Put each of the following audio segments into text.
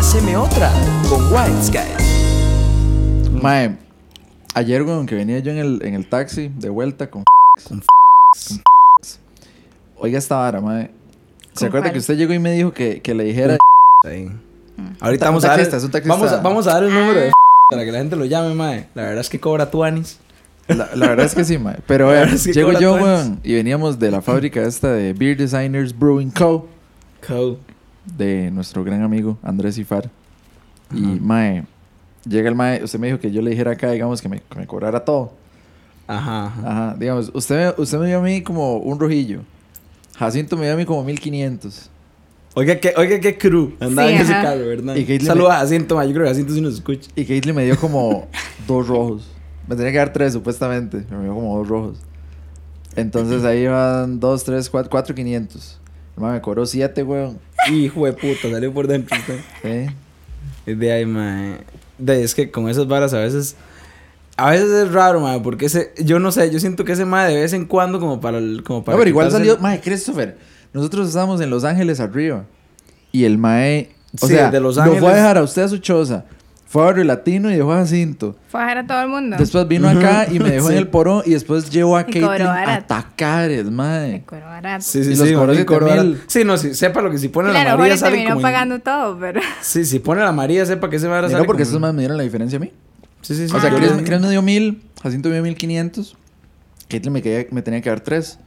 Páseme otra con White Sky. Mae, ayer, weón, que venía yo en el, en el taxi de vuelta con. Con Oiga esta vara, mae. ¿Se ¿Con acuerda cuál? que usted llegó y me dijo que, que le dijera. Ahí. Ahorita vamos a dar. Vamos a, vamos a dar el número Ah. de para que la gente lo llame, mae. La verdad es que cobra tuanis. La, la verdad es que sí, mae. Pero La vean, verdad es que llego yo, weón, y veníamos de la fábrica esta de Beer Designers Brewing Co. Co. de nuestro gran amigo Andrés Ifar. Y, Ajá. mae, llega el mae. Usted me dijo que yo le dijera acá, digamos, que me, que me cobrara todo. Ajá, ajá. Ajá, digamos, usted, me- usted me dio a mí como un rojillo. Jacinto me dio a mí como 1500. Oiga, qué, oiga, qué crew. Andaba Sí, en ese carro, ¿verdad? Y Saluda me- a Jacinto, mae. Yo creo que Jacinto sí nos escucha. Y Caitlyn me dio como dos rojos. Me tenía que dar tres, supuestamente. Me dio como dos rojos. Entonces ahí van dos, tres, cuatro, cuatro quinientos. El mae me cobró siete, weón. Hijo de puta, salió por dentro usted. ¿Sí? Es de ahí, mae. De, es que con esas varas a veces. A veces es raro, mae, porque ese. Yo no sé, yo siento que ese mae de vez en cuando, como para el. Como para No, pero igual salió, mae, Christopher. Nosotros estábamos en Los Ángeles arriba. Y el mae, o Sí, sea, de Los lo fue a Ángeles. dejar a usted a su choza. Fue a Barrio Latino y dejó a Jacinto. Fue a dejar a todo el mundo. Después vino acá y me dejó Sí. en el porón. Y después llevó a Caitlyn a barato. Tacares, Me mae. cobró barato. Sí, sí, Y los sí, siete Corona. mil. Sí, no, sí, sepa lo que si pone Claro, la María sale terminó como. en- pagando todo, pero... Sí, si pone la María, sepa que ese vara Y sale. no, porque como estos en- más me dieron la diferencia a mí. Sí, sí, sí. O sea, Chris, Chris me dio mil, Jacinto me dio mil quinientos. Caitlyn me, me tenía que dar tres.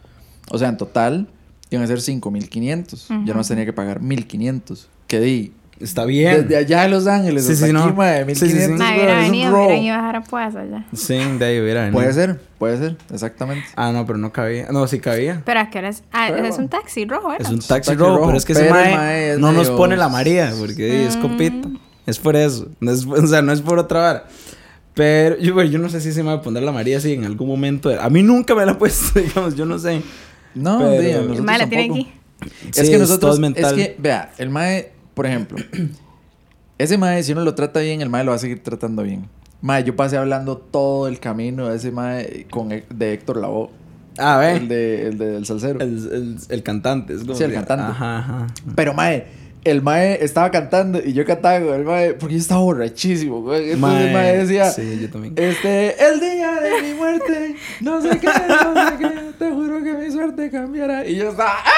O sea, en total iban a ser cinco mil quinientos. Yo no tenía que pagar mil quinientos. Que di Está bien. desde allá de Los Ángeles Sí, hasta sí, aquí, no. mae, mil Sí, sí, sí. quinientos. Madre, hubiera es un venido, hubieran ido a dejar a Puasa ya. Sí, de ahí hubiera venido. Puede ser, puede ser, exactamente. Ah, no, pero no cabía. No, sí cabía. Pero ¿a qué hora es? Ah, Pero- es un taxi rojo, ¿era? Es un Es taxi taxi rojo, rojo, pero es que ese pero el mae, mae es no nos pone la María, porque es compita. Es por eso. No es, o sea, no es por otra vara. Pero yo, yo no sé si se me va a poner la María así en algún momento. A mí nunca me la ha puesto, digamos, yo no sé. No, Pero- di, a El mae la tiene aquí. Es que es nosotros, todo es, mental. que, vea, el mae, por ejemplo, ese mae, si uno lo trata bien, el mae lo va a seguir tratando bien. Mae, yo pasé hablando todo el camino de ese mae con, de Héctor Lavoe, Ah, ve. el, de, el del salsero. El, el, el cantante. Es como Sí, el cantante. Ajá, ajá. Pero mae, el mae estaba cantando y yo cantaba con el mae porque yo estaba borrachísimo, güey. Entonces el mae decía, Sí, yo también. este, el día de mi muerte, no sé qué, no sé qué, te juro que mi suerte cambiará. Y yo estaba, ¡ay!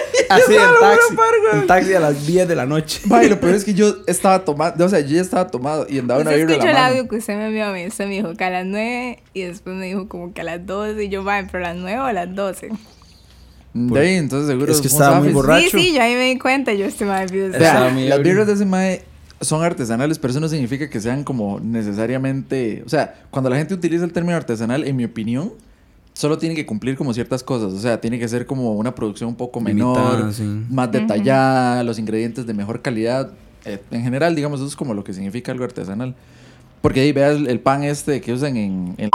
Así en estaba lo taxi. par. En taxi a las 10 de la noche. Mae, lo peor es que yo estaba tomando, o sea, yo ya estaba tomado y andaba una Usted vibra en la el mano. audio que usted me envió a mí. Usted me dijo que a las 9 y después me dijo como que a las 12 y yo, vale, pero a las 9 o a las 12. De ahí, entonces seguro. Es que estaba muy borracho. Sí, sí, yo ahí me di cuenta. Yo este mae las birras de ese mae son artesanales, pero eso no significa que sean como necesariamente. O sea, cuando la gente utiliza el término artesanal, en mi opinión, solo tiene que cumplir como ciertas cosas. O sea, tiene que ser como una producción un poco menor, Limitada, sí. más detallada, los ingredientes de mejor calidad. Eh, en general, digamos, eso es como lo que significa algo artesanal. Porque ahí veas el, el pan este que usan en, en-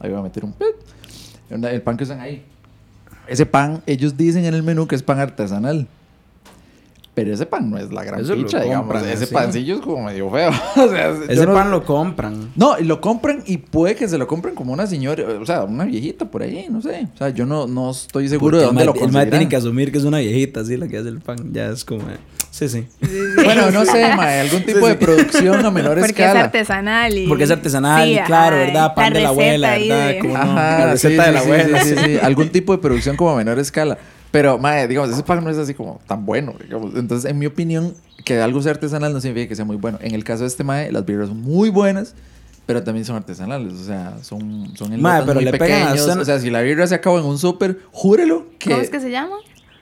Ahí voy a meter un... El pan que usan ahí. Ese pan, ellos dicen en el menú que es pan artesanal. Pero ese pan no es la gran picha, digamos. compran, Ese sí. pancillo es como medio feo. o sea, yo Ese no- pan lo compran. No, y lo compran y puede que se lo compren como una señora, o sea, una viejita por ahí, no sé. O sea, yo no, no estoy seguro de dónde el lo mae- El mae tiene que asumir que es una viejita, así, la que hace el pan. Ya es como. eh, Sí, sí. Bueno, no sé, mae, algún tipo de producción a menor Porque es escala. artesanal y... Porque es artesanal, Sí, y claro, ¿verdad? Pan de la abuela, ¿verdad? de- Como no, Ajá, la receta sí, de la abuela. Sí, sí, sí. Algún tipo de producción como a menor escala. Pero, mae, digamos, ese pan no es así como tan bueno, digamos. Entonces, en mi opinión, que algo sea artesanal no significa que sea muy bueno. En el caso de este mae, las birras son muy buenas, pero también son artesanales. O sea, son, son en Mae, pero muy le pegan a pequeños. usted- O sea, si la birra se acaba en un súper, júrelo que... ¿Cómo es que se llama?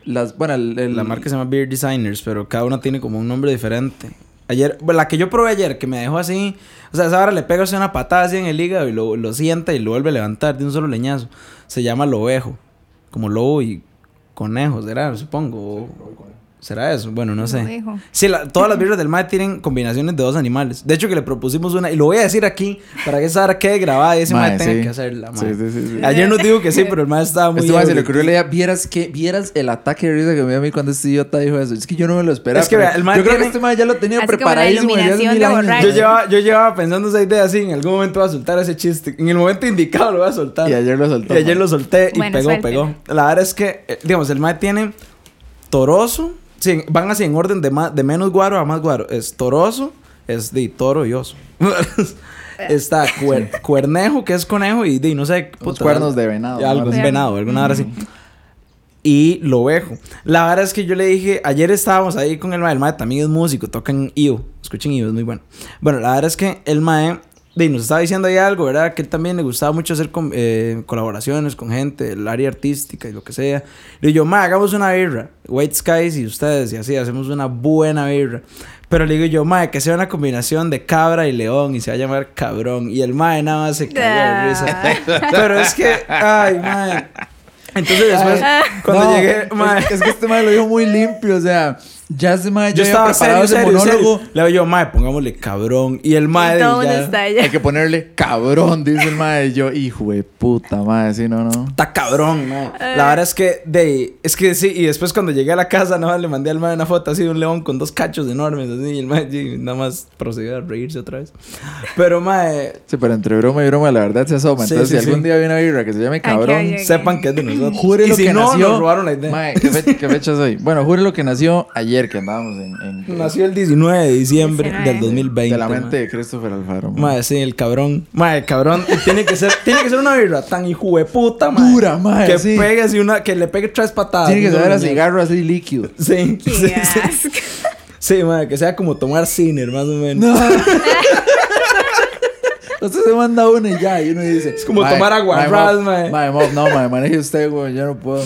Las, bueno, el, el- La marca se llama Beer Designers, pero cada una tiene como un nombre diferente. Ayer, bueno, la que yo probé ayer, que me dejó así, o sea, esa hora le pega así una patada así en el hígado y lo, lo sienta y lo vuelve a levantar de un solo leñazo. Se llama lobejo, como lobo y conejo, será, supongo. o- ¿Será eso? Bueno, no sé. Sí, la- todas las birras del MAE tienen combinaciones de dos animales. De hecho, que le propusimos una, y lo voy a decir aquí, para que esa hora quede grabada y ese MAE Mae, tenga sí. que hacerla, Sí, mae. sí, sí, sí. Ayer nos dijo que sí, pero el MAE estaba muy... Este mae se le ocurrió la idea, vieras que, vieras el ataque de risa que me dio a mí cuando este idiota dijo eso. Es que yo no me lo esperaba. Es que vea, el mae yo creo que este mae ya lo tenía Así como la iluminación borracho. Yo llevaba, yo llevaba pensando esa idea así, en algún momento voy a soltar ese chiste. En el momento indicado lo voy a soltar. Y ayer lo soltó. Y ayer mae. lo solté y Bueno, pegó, pegó. La verdad es que, eh, digamos, el mae tiene toroso, sí, van así en orden de, más, de menos guaro a más guaro. Es toroso, es de toro y oso. Está cuer- cuernejo, que es conejo, y de no sé. Puta, cuernos de venado. Algo, venado, alguna hora así. Y lo vejo. La verdad es que yo le dije, ayer estábamos ahí con el mae, el mae también es músico, toca en IO, escuchen IO, es muy bueno. Bueno, la verdad es que el mae de, nos estaba diciendo ahí algo, ¿verdad? Que él también le gustaba mucho hacer com- eh, colaboraciones con gente del área artística y lo que sea. Le digo yo, mae, hagamos una birra, White Skies y ustedes, y así, hacemos una buena birra. Pero le digo yo, mae, que sea una combinación de cabra y león y se va a llamar cabrón. Y el mae nada más se cayó de risa. Pero es que, ay, mae. Entonces después, cuando No, llegué, mae, es, es que este mae lo dijo muy limpio, o sea, ya ese mae yo ya estaba preparado serio, ese serio, monólogo. Le digo yo, mae, pongámosle cabrón. Y el mae, el ya, está allá. Hay que ponerle cabrón, dice el mae. Yo, hijo de puta, mae, sí, no, no. Está cabrón, mae. La verdad es que, de, es que sí, y después cuando llegué a la casa, nada más le mandé al mae una foto así de un león con dos cachos enormes, así, y el mae sí, nada más procedió a reírse otra vez. Pero, mae, Sí, pero entre broma y broma, la verdad se asoma. Sí, Entonces, sí, si algún sí. día viene una birra que se llame cabrón, sepan que es de nosotros. jure y lo si que no, nació. nos robaron la idea. Mae, ¿qué, fe- qué fecha es hoy? Bueno, jure lo que nació ayer, que andábamos en. en- Nació el 19 de diciembre 19. del 2020. de la mente de Christopher Alfaro. mae. Mae, sí, el cabrón. El cabrón. tiene que ser, tiene que ser una birra tan hijo de puta, mae. Dura, mae, Que sí. pegue así una, que le pegue tres patadas. Tiene que Una saber a cigarro así líquido. Sí, Qué sí, sí. asco. Sí, mae, que sea como tomar ciner, más o menos. No. Entonces se manda uno y ya, y uno dice. Es como tomar aguarrás. Mae, Mob, no, mae, maneje usted, güey, yo no puedo.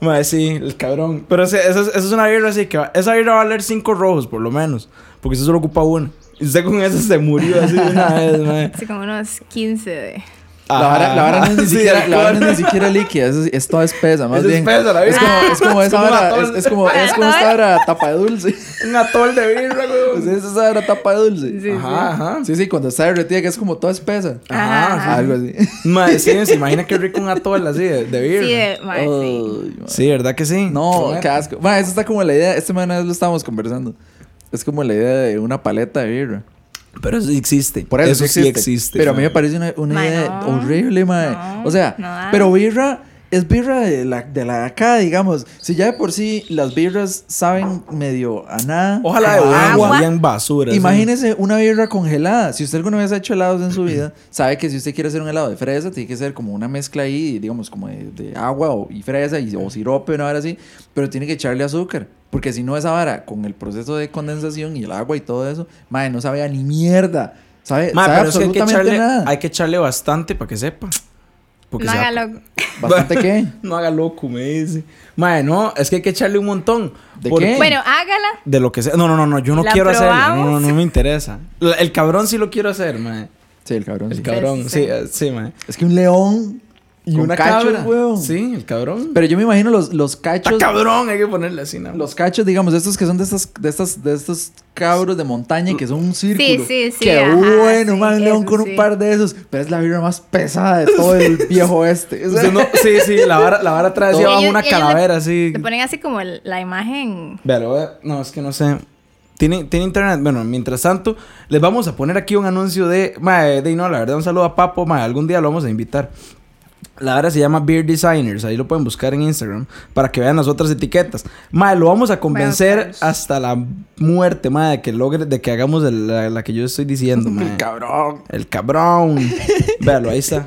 Mae, sí, el cabrón. Pero ese- esa es, esa es una birra así que va- esa birra va a valer cinco rojos, por lo menos. Porque usted solo ocupa uno. Y usted con esa se murió así de una vez, mae. Así como unos 15 de... La vara, la vara no es ni Sí, siquiera, la vara no es alcohol. ni siquiera líquida, es, es toda espesa, más Es bien. espesa, la es birra. como, es como Es esa vara, es, es como, es como esta vara tapa de dulce. Un atol de birra, Pues güey. es esa vara tapa de dulce. Sí, Ajá, ajá. Sí, sí, cuando está derretida que es como toda espesa. Ajá, Ajá. Algo así. Mae, sí, se imagina qué rico un atol así de, de birra. Sí, sí. Ay, mae. Sí, ¿verdad que sí? No, qué asco. Ma, eso está como la idea. Este man una vez lo estábamos conversando. Es como la idea de una paleta de birra. Pero eso sí existe. Por eso, eso sí existe. Pero a mí me parece una, una Ma, idea no. horrible, mae. No, o sea, no pero birra es birra de la, de la de acá, digamos. Si ya de por sí las birras saben medio a nada. Ojalá de agua, bien basura. sí. Imagínese una birra congelada. Si usted alguna vez ha hecho helados en su vida, sabe que si usted quiere hacer un helado de fresa, tiene que ser como una mezcla ahí, digamos, como de, de agua o, y fresa y, o sirope, una vara así. Pero tiene que echarle azúcar. Porque si no, esa vara, con el proceso de condensación y el agua y todo eso, madre, no sabe a ni mierda. Sabe, Ma, sabe pero es que hay que, absolutamente echarle, nada. hay que echarle bastante para que sepa. Porque No haga lo... ¿Bastante qué? No haga loco, me dice. Mae, no, es que hay que echarle un montón. ¿De qué? Bueno, hágala. De lo que sea. No, no, no, no, yo no ¿La quiero hacerlo. No, no, probamos? no me interesa. El cabrón sí lo quiero hacer, mae. Sí, el cabrón. El sí. cabrón, Sí, sí, sí. mae. Es que un león Y una cabra. weón. Sí, el cabrón. Pero yo me imagino los, los Está cachos. cabrón, hay que ponerle así, ¿no? Los cachos, digamos, estos que son de estas, de estas, de estos cabros de montaña que son un círculo. sí, sí, Qué ajá, bueno, sí, man, león con sí. un par de esos. Pero es la vibra más pesada de todo el viejo este. O sea, Usted no- sí, sí, la vara, la vara trae así Y abajo ellos- una le- calavera así. Te ponen así como el- la imagen... Le a- No, es que no sé. ¿Tiene, tiene internet. Bueno, mientras tanto, les vamos a poner aquí un anuncio de. Mae, de no, la verdad, un saludo a Papo. Mae, algún día lo vamos a invitar. La verdad se llama Beer Designers. Ahí lo pueden buscar en Instagram para que vean las otras etiquetas. Mae, lo vamos a convencer buscar. hasta la muerte, mae, de que logre, de que hagamos el- la, la que yo estoy diciendo, mae. el cabrón. El cabrón. Véalo, ahí está.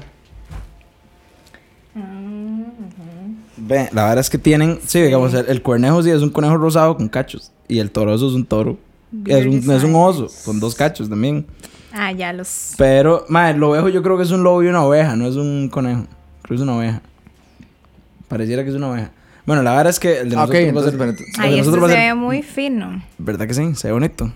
Ve, la verdad es que tienen, sí, digamos, el, el cuernejo sí es un conejo rosado con cachos. Y el toroso es un toro. Es un, es un oso con dos cachos también. Ah, ya los... Pero, madre, el ovejo yo creo que es un lobo y una oveja, no es un conejo. Creo que es una oveja. Pareciera que es una oveja. Bueno, la verdad es que el de Ah, ok, nosotros va a entonces, ser... pero- el de Ay, esto nosotros se va ve ser... muy fino. ¿Verdad que sí? Se ve bonito. O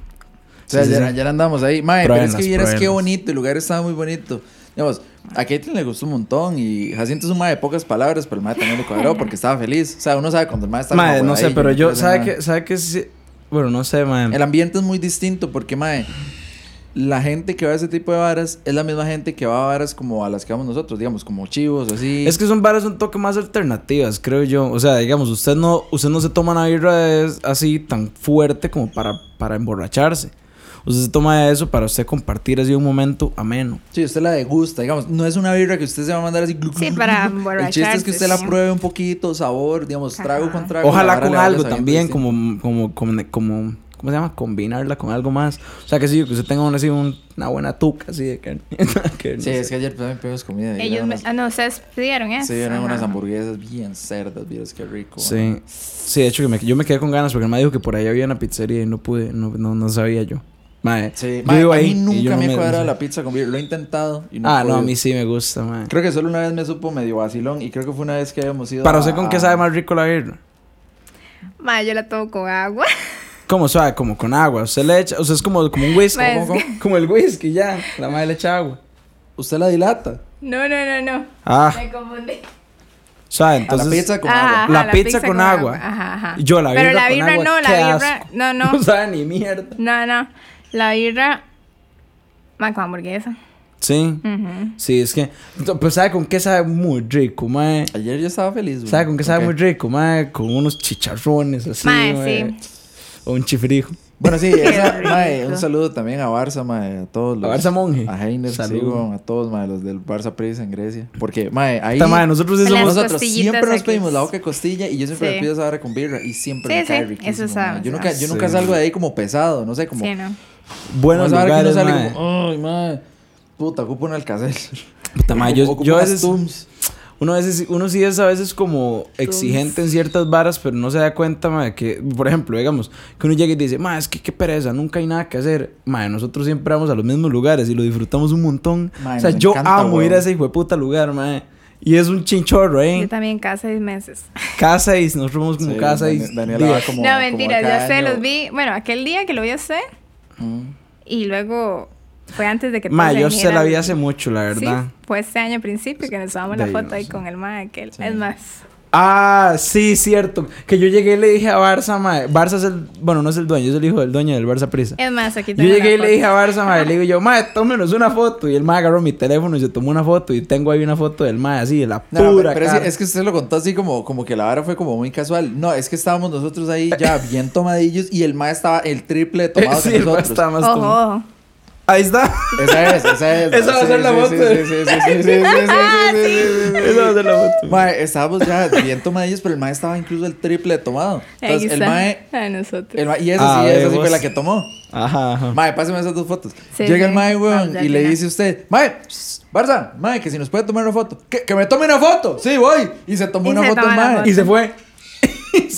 sea, Sí, ya, sí. ya andamos ahí. Mae, pero es que vieras qué bonito. El lugar estaba muy bonito. Digamos, a Caitlyn le gustó un montón. Y Jacinto es un mae de pocas palabras, pero el mae también le cuadró porque estaba feliz. O sea, uno sabe cuando el mae está por no ahí, sé, pero no yo, ¿sabe que, ¿sabe que sí? Bueno, no sé, madre. El ambiente es muy distinto porque, mae, la gente que va a ese tipo de varas es la misma gente que va a varas como a las que vamos nosotros, digamos, como chivos, así. Es que son varas un toque más alternativas, creo yo. O sea, digamos, usted no, usted no se toma una birra es- así tan fuerte como para, para emborracharse. usted se toma eso para usted compartir así un momento ameno. Sí, usted la degusta, digamos. No es una birra que usted se va a mandar así. glu, glu, Sí, para glu. El chiste es que usted la emborracharse, pruebe un poquito, sabor, digamos, trago Ajá. con trago. Ojalá con algo también, como, como, como, como, ¿cómo se llama? Combinarla con algo más. O sea, que sí, que usted tenga una, así, un- una buena tuca así de carne. Que no Sí, sé. es que ayer también pedimos comida. y Ellos me... Ah, no, ustedes pidieron eso. Sí, eran unas hamburguesas bien cerdas, vieras qué rico. Sí, sí, de hecho que me- yo me quedé con ganas porque me dijo que por ahí había una pizzería y no pude, no, no, no sabía yo. Mae, Sí, mae, a ahí mí nunca yo no me me- cuadrado la pizza con. Lo he intentado y no Ah, no, a mí sí me gusta, mae. Creo que solo una vez me supo medio vacilón y creo que fue una vez que habíamos ido Para a- usted, ¿con qué sabe más rico la birra? Ma, yo la tomo con agua. ¿Cómo sabe? Como con agua. Usted le echa, o sea, es como, como un whisky. Mae, como, como- como el whisky, ya. La madre le echa agua. ¿Usted la dilata? No, no, no, no. Ah, Me confundí. sabe, a entonces. la pizza con Ajá, agua. ajá, La pizza con agua. Ajá, ajá. Yo la birra Pero la con birra agua, no, la birra. asco. No, no. No sabe ni mierda. No, no. La birra. Ma, con hamburguesa. Sí. Ujú. Sí, es que. Pues sabe con qué sabe muy rico, mae. Ayer yo estaba feliz. güey. ¿Sabe con qué sabe muy rico, mae? Con unos chicharrones así. Mae, mae. O un chifrijo. Bueno, sí, esa, mae, un saludo también a Barça, mae, a todos los. A Barça Monje. A Heiner, weón, a todos, mae, los del Barça Prisa en Grecia. Porque, mae, ahí. Esta, mae, nosotros somos. Nosotros siempre nos pedimos la boca de costilla y yo siempre Sí. me pido esa vara con birra y siempre Sí, me cae sí, riquísimo. eso sabe. Yo nunca, yo nunca Sí. salgo de ahí como pesado, no sé, como. Sí, no. Buenos como esa que uno sale mae. como, ay, mae, puta, ocupo un alcacel. Puta, mae, yo, Ocupo yo a veces. Tums. Uno, a veces, uno sí es a veces como exigente en ciertas varas, pero no se da cuenta, mae, que, por ejemplo, digamos, que uno llega y dice, mae, es que qué pereza, nunca hay nada que hacer. Mae, nosotros siempre vamos a los mismos lugares y lo disfrutamos un montón. Mae, o sea, yo encanta, amo ir a ese hijo de puta lugar, mae. Y es un chinchorro, Yo ¿eh? también cada seis meses. Cada seis, nosotros vamos como Sí, cada seis. Daniela va como. no, como mentira, ya sé, año. los vi. Bueno, aquel día que lo vi a usted Mm. y luego fue antes de que Mae, todos yo se se la vi hace mucho, la verdad. Sí, fue este año principio que nos tomamos la foto ahí con el mae aquel. Sí. Es más, Ah, sí, cierto. Que yo llegué y le dije a Barça, mae. Barça es el. Bueno, no es el dueño, es el hijo del dueño del Barça Prisa. es más, aquí Yo tengo llegué y le dije a. Barça, mae, le digo yo, mae, tómenos una foto. Y el mae agarró mi teléfono y se tomó una foto. Y tengo ahí una foto del mae, así, de la No, pura pero es cara. que, es que usted lo contó así como, como que la vara fue como muy casual. No, es que estábamos nosotros ahí ya bien tomadillos y el ma estaba el triple de tomado Sí, que el mae nosotros. estaba más tomado. ojo. Ahí está. Esa es, esa es. Esa va a ser la moto. Esa va a ser la moto. Mae, estábamos ya bien tomadillos, pero el mae estaba incluso el triple de tomado. Entonces, el mae. A nosotros. El mae, y esa sí, esa sí fue la que tomó. Ajá. Mae, páseme esas dos fotos. Llega el mae, weón, y le dice a usted, mae, Barza, mae, que si nos puede tomar una foto. Que, me tome una foto. Sí, voy. Y se tomó una foto el mae. Y se fue.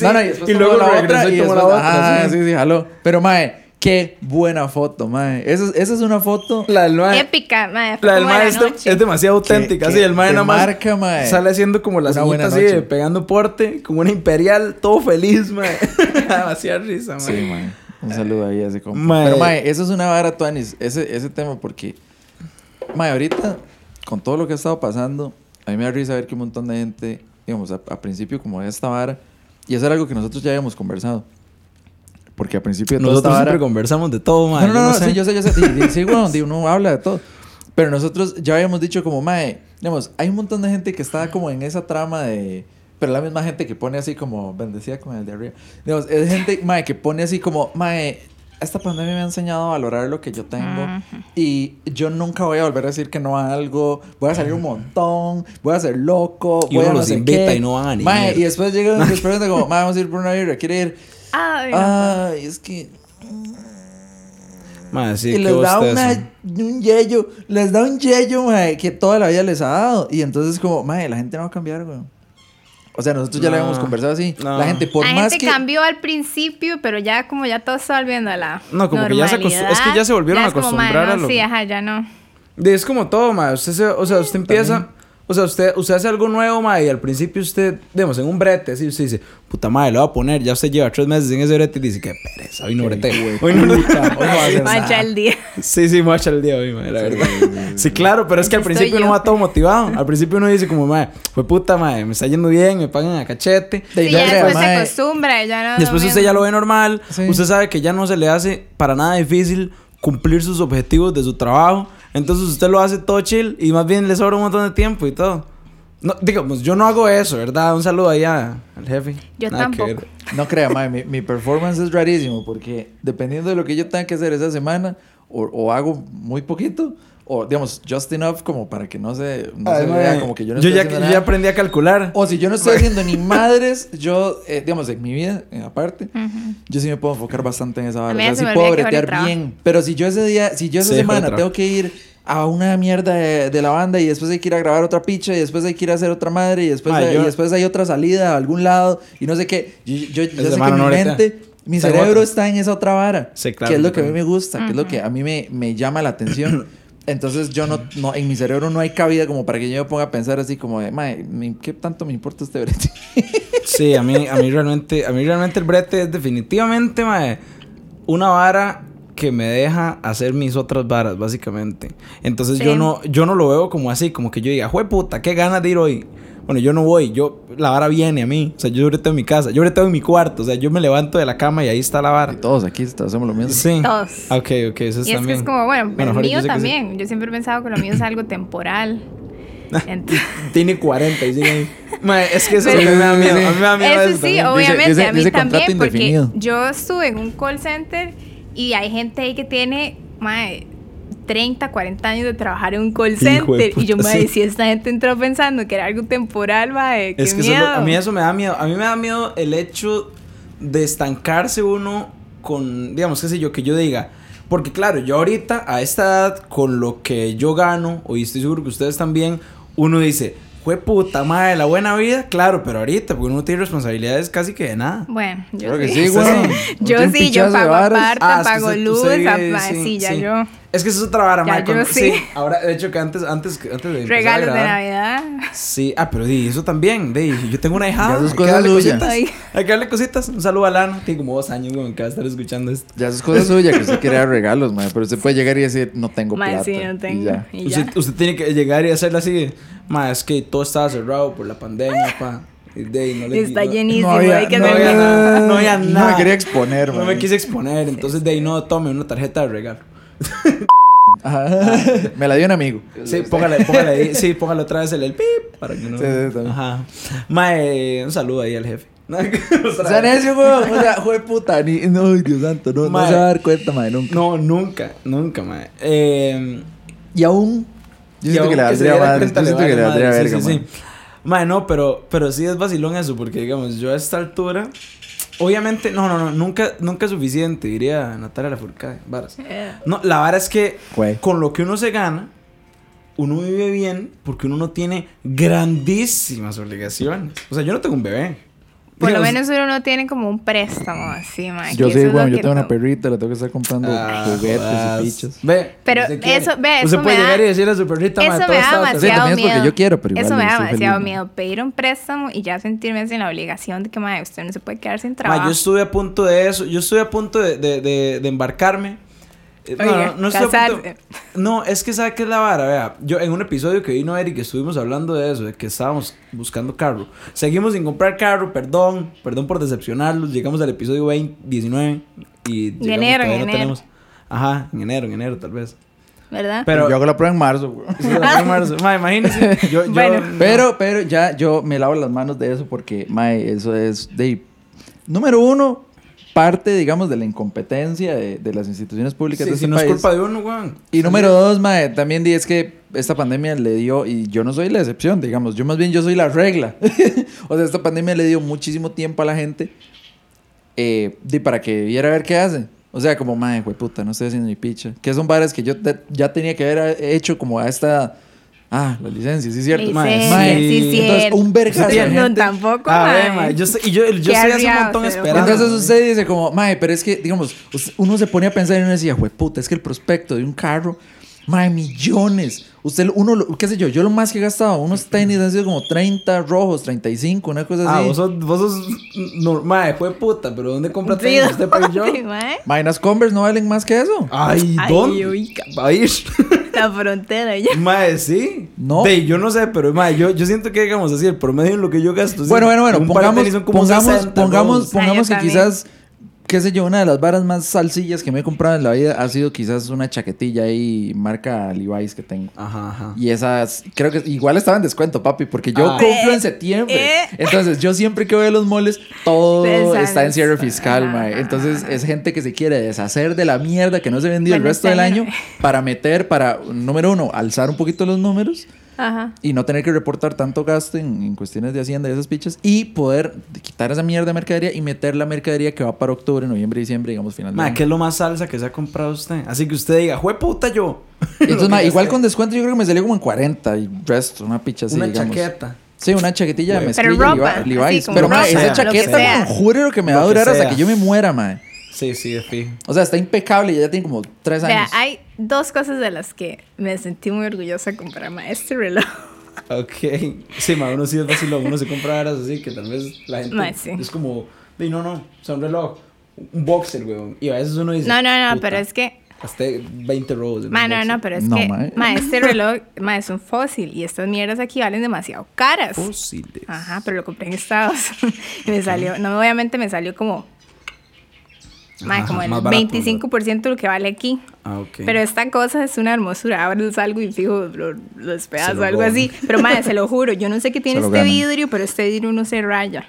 no, no, y, después y luego la otra y, tomó la otra. Sí, sí, jaló. Pero mae qué buena foto, mae. Esa, es- esa es una foto La del mae. Épica, mae. La del mae es, de- es demasiado auténtica. que sí, el mae nada más marca, mae. sale haciendo como la Una buena ceñita así, de noche. pegando porte, como una imperial, todo feliz, mae. demasiada risa, mae. Sí, mae. Un saludo ahí a ese compa. Mae. Pero, mae, eso es una vara, Tuanis, ese, ese tema, porque, mae, ahorita, con todo lo que ha estado pasando, a mí me da risa ver que un montón de gente, digamos, a, a principio como de esta vara, y eso era algo que nosotros ya habíamos conversado. Porque a principio de Nosotros siempre conversamos de todo, mae. No, no, yo no, sé. sí, yo sé, yo sé. Di- di- Sí, di, uno habla de todo. Pero nosotros ya habíamos dicho como, mae, digamos, hay un montón de gente que está como en esa trama de... Pero la misma gente que pone así como, bendecida con el de arriba. Digamos, es gente, mae, que pone así como, mae, esta pandemia me ha enseñado a valorar lo que yo tengo. Y yo nunca voy a volver a decir que no a algo. Voy a salir un montón. Voy a ser loco. Y voy uno a no los sé invita qué". y no van a ni Mae, y después llega y les pregunta como, mae, vamos a ir por una birra. ¿Quiere ir? Ay, no. Ay, es que... Mae, sí, y les da una, un yello, les da un yello, mae, que toda la vida les ha dado. Y entonces como, mae, la gente no va a cambiar, güey. O sea, nosotros ya No, lo habíamos conversado así. no. La gente, por la más gente que... cambió al principio, pero ya como ya todo está volviendo a la No, como que ya se es que ya se volvieron ya a como, acostumbrar a lo- Sí, ajá, ya no. Es como todo. Usted se- o sea, usted empieza. O sea, usted, usted hace algo nuevo, mae, y al principio usted, digamos, en un brete, así, usted dice, puta madre, lo voy a poner. Ya usted lleva tres meses en ese brete y dice, qué pereza, hoy no brete. Hoy no Puta, hoy no va a hacer nada. Mancha el día. Sí, sí, me va a echar el día hoy, mae, la verdad. Sí, claro, pero es que al principio uno va todo motivado. Al principio uno dice, como, mae, fue puta, mae, me está yendo bien, me pagan a cachete. Sí, ya después se acostumbra, ya no. Después usted ya lo ve normal. Sí. Usted sabe que ya no se le hace para nada difícil cumplir sus objetivos de su trabajo. Entonces usted lo hace todo chill y más bien le sobra un montón de tiempo y todo. No, digamos, yo no hago eso, ¿verdad? Un saludo ahí a- al jefe. Yo Nada que tampoco. ver. No crea, mae, mi, mi performance es rarísimo porque dependiendo de lo que yo tenga que hacer esa semana, o, o hago muy poquito, o digamos, just enough como para que no se, no se Ay, vea mae, como que yo no yo estoy ya, haciendo yo ya nada. aprendí a calcular. O si yo no estoy haciendo ni madres, yo, eh, digamos, en mi vida, eh, aparte, yo sí me puedo enfocar bastante en esa A vara. O sea, se sí me puedo olvida que ahora bretear trabajo. bien. Pero si yo ese día, si yo esa Sí, semana trabajo. tengo que ir a una mierda de, de la banda y después hay que ir a grabar otra picha y después hay que ir a hacer otra madre y después, Mae, hay, yo- y después hay otra salida a algún lado y no sé qué. Yo, yo, yo sé que semana mi no bretea. mente, mi Está en cerebro otra. está en esa otra vara. Sí, claro, Que es lo yo que a mí me gusta, que es lo que a mí me, me llama la atención. Entonces yo no, no, en mi cerebro no hay cabida como para que yo me ponga a pensar así como de, mae, ¿qué tanto me importa este brete? Sí, a mí, a mí realmente, a mí realmente el brete es definitivamente, mae, una vara que me deja hacer mis otras varas, básicamente. Entonces yo no, yo no lo veo como así, como que yo diga, jue puta, qué ganas de ir hoy. Bueno, yo no voy, yo, la vara viene a mí. O sea, yo breteo en mi casa, yo breteo en mi cuarto. O sea, yo me levanto de la cama y ahí está la vara. Y todos aquí hacemos lo mismo. Sí. Todos. Ok, ok, eso Y es es que también. es como, bueno, el Jorge, yo mío sí. también. Yo siempre he pensado que lo mío es algo temporal. Entonces, Tiene 40 y sigue ahí. Mae, es que eso es Pero- lo que me da miedo. A mí me da miedo eso eso sí, también. obviamente, dice- a mí también, porque indefinido. yo estuve en un call center y hay gente ahí que tiene, mae, 30, 40 años de trabajar en un call center. y yo me sí. decía, esta gente entró pensando que era algo temporal, mae, qué Es que eso miedo. es lo- a mí eso me da miedo. A mí me da miedo el hecho de estancarse uno con, digamos, qué sé yo, que yo diga. Porque claro, yo ahorita, a esta edad, con lo que yo gano, y estoy seguro que ustedes también, uno dice, fue puta madre, la buena vida, claro, pero ahorita, porque uno tiene responsabilidades casi que de nada. Bueno, yo Creo que sí. sí, güey. Yo sí, yo pago aparte, Ah, pago luz, vive- apa- sí, ya yo. Es que eso es otra vara, Ya mae, yo cuando- sí. Ahora, de hecho, que antes, antes, antes de Regalos de Navidad. Sí, ah, pero di, eso también, di, yo tengo una hijada. Ya eso es hay que cosa darle suya. cositas. Ay. Hay que darle cositas. Un saludo a Lana, tiene como dos años, güey, que va a estar escuchando esto. Ya eso es cosa suya, que usted quiere dar regalos, mae. Pero usted puede llegar y decir, no tengo Mae, plata. sí, no y tengo. ya. Y Usted, ya. usted tiene que llegar y hacerle así, ma, es que todo estaba cerrado por la pandemia, pa. Y de ahí no le Está no- llenísimo, había- hay que no había nada. no había No nada. me quería exponer, No mae. me quise exponer, entonces de ahí no tome una tarjeta de regalo. Ajá. Me la dio un amigo. Sí, póngale, póngale ahí, sí, póngale otra vez el, el pip para que no. Sí, sí. Ajá. Ma, eh, un saludo ahí al jefe. O sea, necio, güey. O sea, joder puta. Ni, no, Dios santo. No, no Mae. se va a dar cuenta, mae, nunca. No, nunca, nunca, ma. Eh, Y aún. Yo siento que le valdría madre. Yo siento que le valdría verga, sí, sí, mae. sí. Mae, no, pero, pero sí es vacilón eso, porque digamos, yo a esta altura, obviamente, no, no, no, nunca, nunca es suficiente, diría Natalia Lafourcade, varas. No, la vara es que Güey. con lo que uno se gana, uno vive bien porque uno no tiene grandísimas obligaciones. O sea, yo no tengo un bebé. Por lo menos uno no tiene como un préstamo así, mae. Yo es bueno, yo tengo una to- perrita, le tengo que estar comprando ah, juguetes y pichas. Ve, Pero usted eso- ve, Usted eso puede me llegar da- y decirle a su perrita, Eso "Ma, me todo da está- Sí, demasiado también es porque miedo. yo quiero, pero Eso igual me da demasiado feliz, miedo. Pedir un préstamo y ya sentirme sin la obligación de que, mae, usted no se puede quedar sin trabajo. yo estuve a punto de eso. Yo estuve a punto de, de, de, de embarcarme. Eh, No, Oiga, no, no punto- casarse. No, es que sabe qué es la vara, vea. Yo en un episodio que vino Eric estuvimos hablando de eso, de que estábamos buscando carro. Seguimos sin comprar carro, perdón, perdón por decepcionarlos. Llegamos al episodio 20, 19 y llegamos, enero, en no enero. tenemos. Ajá, en enero, en enero tal vez. ¿Verdad? Pero yo hago la prueba en marzo, güey. Sí, la marzo. Ma, imagínese. Yo, yo- Bueno. no. Pero, pero ya yo me lavo las manos de eso porque, mae, eso es de... Número uno, parte, digamos, de la incompetencia de, de las instituciones públicas Sí, de si este no es culpa de uno, weón. Y número dos, mae, también di es que esta pandemia le dio, y yo no soy la excepción, digamos, yo más bien yo soy la regla. o sea, esta pandemia le dio muchísimo tiempo a la gente eh, para que viera a ver qué hace. O sea, como, mae, puta, no estoy haciendo ni picha. Que son bares que yo te- ya tenía que haber hecho como a esta... Ah, la licencia, sí es cierto. Mae, Licencia, sí. sí, Entonces, un vergazo de No, gente. tampoco, A ver, mae. ma, yo, sé- y yo, yo Qué estoy hace un montón pero esperando. Entonces usted dice como, mae, pero es que, digamos, us- uno se ponía a pensar y uno decía, puta, es que el prospecto de un carro, mae, millones. Usted, uno, lo- qué sé yo, yo lo más que he gastado, unos tenis han sido como 30 rojos, 35, una cosa Ah, así. vos sos, vos sos normal, fue puta, pero ¿dónde compra Sí, tenis? ¿Usted para yo? mae. Las Converse no valen más que eso. Ay, Ay, ¿dónde? oiga. Va a ir. La frontera ya. Mae, sí. No. De, yo no sé, pero mae, yo, yo siento que, digamos así, el promedio en lo que yo gasto. sí, Bueno, bueno, bueno, pongamos, pongamos, 60 pongamos, rojos. pongamos Ah, que quizás qué sé yo, una de las varas más salsillas que me he comprado en la vida ha sido quizás una chaquetilla ahí, marca Levi's que tengo. Ajá, ajá. Y esas, creo que igual estaba en descuento, papi, porque yo Ah. compro en septiembre. Eh. Entonces, yo siempre que voy a los moles, todo está en cierre fiscal, mae. ajá, Entonces, es gente que se quiere deshacer de la mierda que no se vendió el resto del año. para meter, para, número uno, alzar un poquito los números Ajá. y no tener que reportar tanto gasto en, en cuestiones de hacienda y esas pichas y poder quitar esa mierda de mercadería y meter la mercadería que va para octubre, noviembre, diciembre, digamos, final de Ma, año. ¿qué es lo más salsa que se ha comprado usted? Así que usted diga, ¡jue puta yo! Entonces, ma, igual con descuento yo creo que me salió como en 40 y resto, una picha así, Una digamos. chaqueta. Sí, una chaquetilla de Pero mezclilla ropa, Levi- Levi's. así como Pero, ma, ropa, esa lo que chaqueta, sea. ma, juro que me va a durar hasta sea. que yo me muera, ma. Sí, sí, de fijo. O sea, está impecable y ya tiene como tres Vea, años. hay dos cosas de las que me sentí muy orgullosa de comprar ma, este reloj. Ok. Sí, ma, uno sí es vacilón. Uno se compra varas así que tal vez la gente Ma, sí. es como, "Di, no, no, sea, un reloj, un boxer, weón. Y a veces uno dice, No, no, no, "Puta, pero es que Gasté 20 robos. en Ma, no, boxer". no, pero es No, que ma. ma, este reloj ma, es un fósil y estas mierdas aquí valen demasiado caras. Fósiles. Ajá, pero lo compré en Estados. y me salió, no, obviamente me salió como, Ajá, como el más barato, 25% de lo que vale aquí. Ah, ok. Pero esta cosa es una hermosura. Ahora lo salgo y fijo lo- los Se pedazos, lo algo así. Pero madre, se lo juro, yo no sé qué tiene Se lo este vidrio, pero este vidrio no se raya.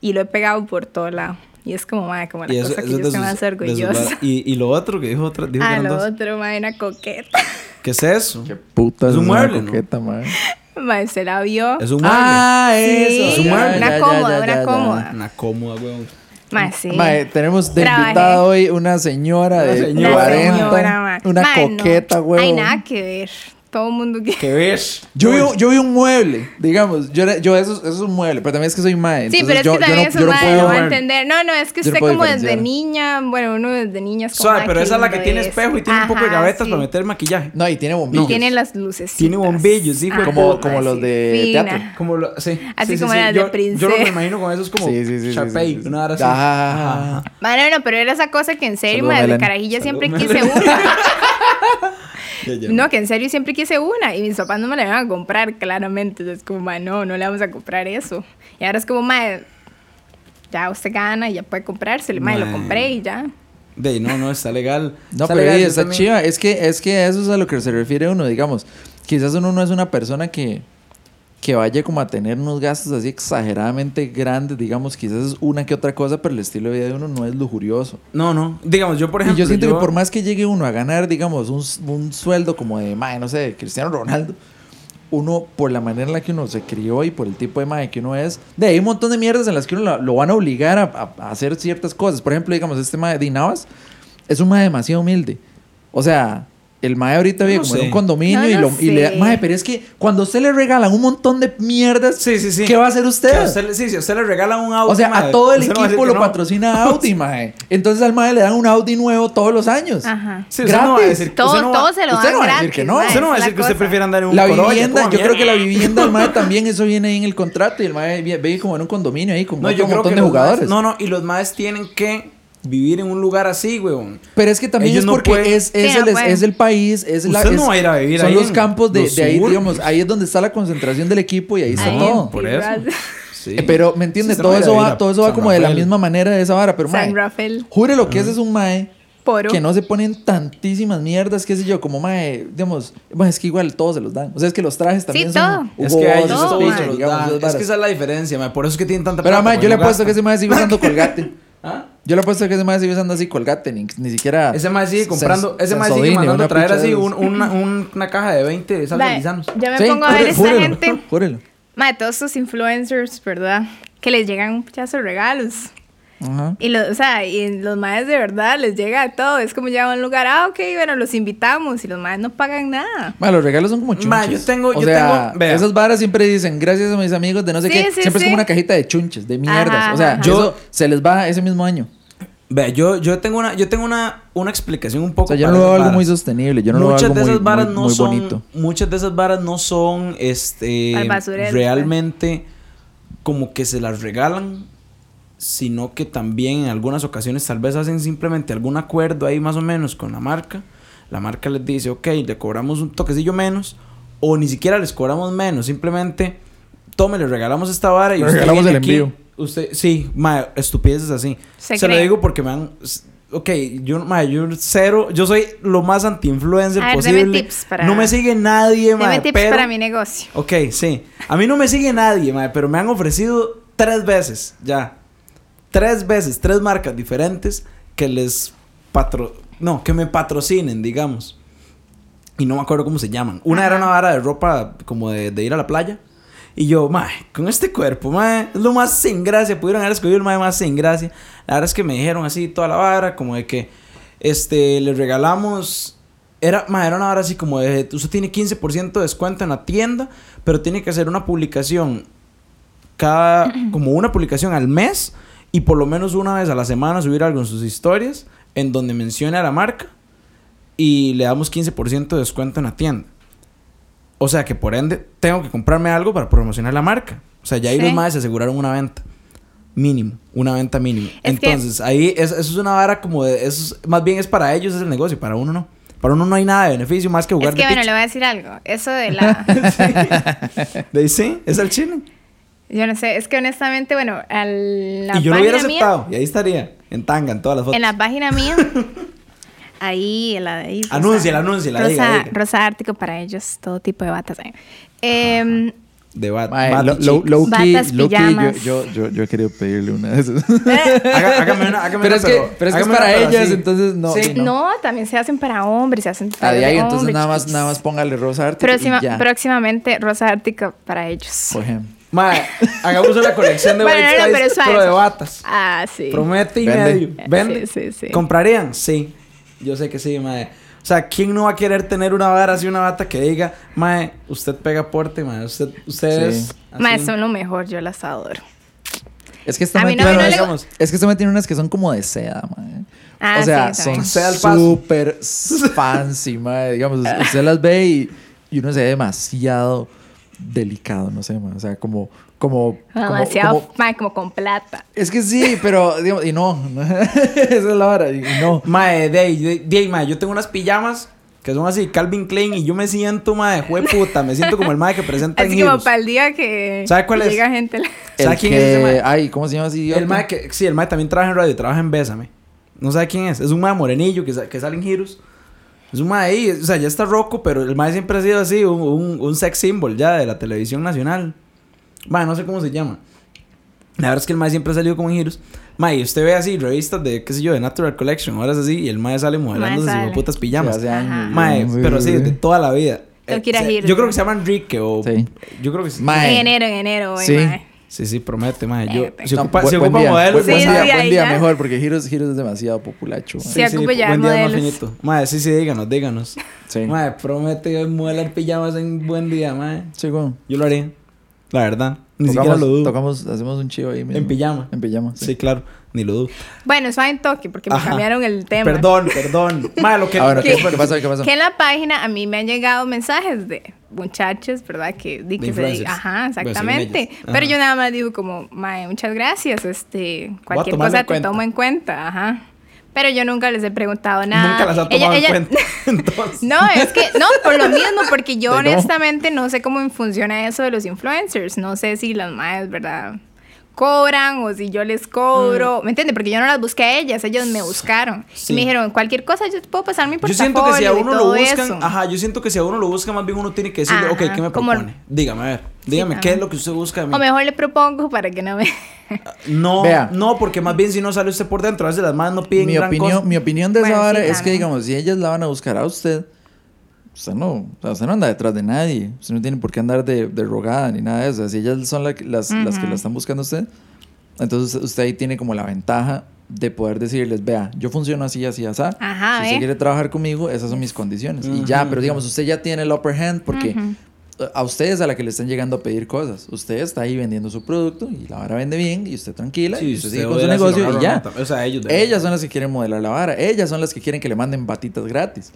Y lo he pegado por todo lado. Y es como, madre, como la eso- cosa que yo estoy sus- más orgullosa. y, y lo otro que dijo otra, dijo Ah, lo dos. otro, madre, una coqueta. ¿Qué es eso? Qué puta Es un una mueble, ¿no? coqueta, ma. Madre, se la vio. Es un mueble. Ah, Sí, eso. Es un mueble. Una Ya, cómoda, ya, una ya, cómoda. Una cómoda, weón. Madre, sí. Mae, tenemos de Trabajé. invitada hoy una señora Una de señora, 40. señora, ma. una Ma, no. coqueta, güey. Hay nada que ver. Todo el mundo que... ¿Qué ves? Yo vi, un- yo vi un mueble, digamos. Yo, yo eso, eso es un mueble, pero también es que soy mae. Sí, entonces pero es yo, que también no, eso yo no madre, puedo no va a entender. No, no, es que usted como desde niña, bueno, uno desde niña es como... Suave, "Ay, pero esa es la que tiene es". espejo y tiene un poco de gavetas sí. para meter maquillaje. No, y tiene bombillos. Tiene las luces. Tiene bombillos, hijo de Como, como los de teatro. Como lo, sí. Así sí, sí, como sí. las de yo, Yo princesa. lo me imagino con esos como Sí, sí, sí, sí, Sharpay, una vara así. Ah. Bueno, no, pero era esa cosa que en serio, madre, de carajilla siempre quise una. No, que en serio siempre quise una. Y mis papás no me la iban a comprar, claramente. Entonces, como, madre, no, no le vamos a comprar eso. Y ahora es como, madre, ya usted gana y ya puede comprárselo. Madre, lo compré y ya. De no, no, está legal. No, está pero legal, está también- chiva. Es que, es que eso es a lo que se refiere uno, digamos. Quizás uno no es una persona que, que vaya como a tener unos gastos así exageradamente grandes, digamos, quizás es una que otra cosa, pero el estilo de vida de uno no es lujurioso. No, no. Digamos, yo por Y ejemplo. yo siento que por más que llegue uno a ganar, digamos, un, un sueldo como de, mae, no sé, de Cristiano Ronaldo, uno, por la manera en la que uno se crió y por el tipo de mae que uno es, de hay un montón de mierdas en las que uno lo, lo van a obligar a, hacer ciertas cosas. Por ejemplo, digamos, este mae de Navas es un mae demasiado humilde. O sea, el mae ahorita vive No como en un condominio No y, lo y le mae, pero es que cuando a usted le regalan un montón de mierdas, Sí, sí, sí. ¿qué va a hacer a usted? sí, si a usted le regala un auto. O sea, mae, a todo el equipo lo no. patrocina Audi, mae. Entonces al mae le dan un Audi nuevo todos los años. Ajá. Sí, usted no va a Gratis. decir Todo, usted no va- todo se lo usted dan no va a decir gratis. que no. mae, Usted no va a decir que usted prefiere andar en un La vivienda, yo creo que la vivienda del mae también, eso viene ahí en el contrato y el mae vi- vive como en un condominio ahí con No, otro yo creo montón que de jugadores. no, no, y los maes tienen que vivir en un lugar así, weón. Pero es que también Ellos es no porque pueden- es, es, Sí, no el, es, el país, es la... Es- no va a ir a vivir Son ahí los en campos de, los de ahí, digamos, ahí es donde está la concentración del equipo y ahí está Ahí, todo. Por eso. Sí. Eh, Pero, ¿me entiendes? Sí, todo, eso va, todo eso va San como de la misma manera de esa vara, pero mae, San Rafael. jure lo que ese es un mae Poro. que no se ponen tantísimas mierdas, qué sé yo, como mae, digamos, bueno, es que igual todos se los dan. O sea, es que los trajes también todo. son Es que a ellos todo, todos se los dan. Es que esa es la diferencia, mae. Por eso es que tienen tanta Pero mae, yo le no apuesto que ese mae sigue usando colgate. ¿Ah? Yo le apuesto que ese mae sigue usando así colgate, ni, ni siquiera. Ese mae sigue Sens- comprando, ese mae sigue mandando a traer así un- una, un- una caja de 20 de salsa lisanos. yo me Sí, pongo a ver esta júrelo, gente. júrelo. Mae, todos estos influencers, ¿verdad? Que les llegan un pichazo de regalos. Ajá. Y lo, o sea, y los maes de verdad les llega todo. Es como llegan a un lugar, ah, ok, bueno, los invitamos. Y los maes no pagan nada. Ma, los regalos son como chunches. Ma, yo tengo- o yo sea, tengo- esas varas siempre dicen, gracias a mis amigos de no sé Sí, qué. sí, siempre es sí. como una cajita de chunches, de mierdas. Ajá, o sea, ajá. yo se les va ese mismo año. Vea, yo, yo tengo una, yo tengo una, una explicación un O poco. sea, yo no lo veo algo muy sostenible. Yo no lo veo muchas algo de muy, esas varas muy- no muy son, bonito. muchas de esas varas no son, este, basurero, realmente como que se las regalan, sino que también en algunas ocasiones tal vez hacen simplemente algún acuerdo ahí más o menos con la marca. La marca les dice, ok, le cobramos un toquecillo menos, o ni siquiera les cobramos menos, simplemente tome, le regalamos esta vara y Le usted regalamos viene el aquí". envío. Usted, sí, mae, estupideces así. Se Se, lo digo porque me han... Ok, yo, mae, yo cero... Yo soy lo más anti-influencer posible. deme tips para- No me sigue nadie, mae, Deme tips pero... para mi negocio. Ok, sí. A mí no me sigue nadie, mae, pero me han ofrecido tres veces, ya. Tres veces, tres marcas diferentes que les patro... No, que me patrocinen, digamos. Y no me acuerdo cómo se llaman. Una era una vara de ropa como de, de ir a la playa. Y yo, mae, con este cuerpo, mae, es lo más sin gracia. Pudieron haber escogido el mae más sin gracia. La verdad es que me dijeron así toda la vara, como de que, este, les regalamos... Era, mae, era una vara así como de, usted tiene 15% de descuento en la tienda, pero tiene que hacer una publicación cada, como una publicación al mes y por lo menos una vez a la semana subir algo en sus historias en donde mencione a la marca y le damos 15% de descuento en la tienda. O sea que por ende tengo que comprarme algo para promocionar la marca. O sea, ya ahí Sí. los más se aseguraron una venta. Mínimo, una venta mínima. Es que- Entonces, ahí es- eso es una vara como de. Eso es- más bien es para ellos, es el negocio, para uno no. Para uno no hay nada de beneficio más que jugar Es que de bueno, le voy a decir algo. Eso de la. De ahí sí, es el chile. Yo no sé, es que honestamente, bueno, a la y yo lo hubiera página mía- aceptado. Y ahí estaría, en tanga, en todas las fotos. En la página mía, ahí, en la de ahí. Rosa- Anúnciala, anúnciala, Rosa, diga, diga. Rosa Ártico para ellos, todo tipo de batas. ahí. Em, De bat, Mae, bat lo- low key, Batas, low key, pijamas. yo, yo, yo, yo he querido pedirle una de esas. Haga- hágame una, hágame pero, una, es que, pero es que es para pero ellas, así. entonces no. Sí. sí, no. también se hacen para hombres, se hacen A para de ahí, entonces nada más, nada más póngale rosa arte Próxima- y ya. próximamente, Rosa Ártico para ellos. Por ejemplo. Mae, hagamos una colección de Bueno, White no, Skies, pero de batas. Ah, sí. Promete y Vende. medio. ¿Vende? Sí, sí, sí. ¿Comprarían? Sí. Yo sé que sí, mae. O sea, ¿quién no va a querer tener una vara así, una bata que diga, mae, usted pega porte, mae, usted, ustedes... Sí. así"? Mae, son lo mejor, yo las adoro. Es que esta A mí mae no- tiene no unas- Es que esta tiene unas que son como de seda, mae. Ah, o sea, sí, son súper fancy, mae. Digamos, usted las ve y, y uno se ve demasiado delicado, no sé, mae. O sea, como... como, como- Demasiado, como- mae, como con plata. es que sí, pero... Digamos, y no. Esa es la hora. Y no. Mae, de ahí, de, de ahí, mae, yo tengo unas pijamas que son así, Calvin Klein, y yo me siento, mae, jue puta, me siento como el mae que presenta en Así como para el día que ¿Sabe cuál es? llega gente. la- ¿Sabe El quién que, es ese mae? Ay, ¿cómo se llama así? El mae que, sí, el mae también trabaja en radio, trabaja en Bésame. No sabe quién es. Es un mae morenillo que, sa- que sale en Heroes. Es un mae ahí, o sea, ya está roco, pero el mae siempre ha sido así, un, un, un sex symbol ya de la televisión nacional. Mae, no sé cómo se llama. La verdad es que el mae siempre ha salido como en Heroes. Mae, y usted ve así revistas de, qué sé yo, de Natural Collection, horas así, y el mae sale modelándose Mae sus putas pijamas. años. Mae, pero sí, de toda la vida. Eh, Heroes, Yo creo que se llama Enrique o... Sí. Yo creo que sí. Mae. En enero, en enero, güey, Sí. mae. Sí, sí, promete, mae. Yo, Eh, si ocupa, si ocupa día, buen, Sí, buen sí, día, buen día ya. mejor, porque Heroes, Heroes es demasiado populacho. Sí, ocupo ya buen día más modelos. finito. Mae, sí, sí, díganos, díganos. Sí. Mae, promete modelar pijamas en buen día, mae. Sí, güey. Yo lo haría. La verdad. Ni Tocamos- siquiera lo dudo. Tocamos, hacemos un chivo ahí mismo. En pijama. En pijama, Sí. sí. claro. Ni lo dudo. Bueno, eso va en toque porque me Ajá. cambiaron el tema. Perdón, perdón. Mae, lo que... Ah, bueno, ¿qué, ¿Qué? ¿qué pasó? ¿Qué pasó? Que en la página a mí me han llegado mensajes de muchachos, ¿verdad? Que, di De que se. Ajá, Pues, exactamente. ellos. Ajá. Pero yo nada más digo como, mae, muchas gracias, este, cualquier cosa te cuenta. tomo en cuenta, ajá. Pero yo nunca les he preguntado nada. Nunca las ha tomado ella- en cuenta. Entonces... No, es que, no, por lo mismo, porque yo no. honestamente no sé cómo funciona eso de los influencers. No sé si las madres, ¿verdad? Cobran o si yo les cobro. ¿Me entiendes? Porque yo no las busqué a ellas, ellas me buscaron. Sí. Y me dijeron, cualquier cosa yo te puedo pasar mi Yo portafolio siento que si a uno lo todo buscan, eso. ajá, yo siento que si a uno lo busca, más bien uno tiene que decirle, Ajá, ok, ¿qué me como- propone? Dígame, a ver, dígame, Sí, ¿qué ajá. es lo que usted busca de mí? O mejor le propongo para que no me... No, Vea. no, porque más bien si no sale usted por dentro, a veces las manos no piden Mi gran opinión, cosa. mi opinión de esa Bueno, sí, vara es que, digamos, si ellas la van a buscar a usted, usted no, o sea, usted no anda detrás de nadie. Usted no tiene por qué andar de, de rogada ni nada de eso. Si ellas son la que- las, las que la están buscando a usted, entonces usted ahí tiene como la ventaja de poder decirles, vea, yo funciono así, así, así. Ajá, si usted ¿ve? quiere trabajar conmigo, esas son mis condiciones. Y ya, pero digamos, usted ya tiene el upper hand porque Ujú. A ustedes a la que le están llegando a pedir cosas. Usted está ahí vendiendo su producto y la vara vende bien y usted tranquila y usted sigue con su negocio y ya. O sea, ellos. de- Ellas son las que quieren modelar la vara. Ellas son las que quieren que le manden batitas gratis.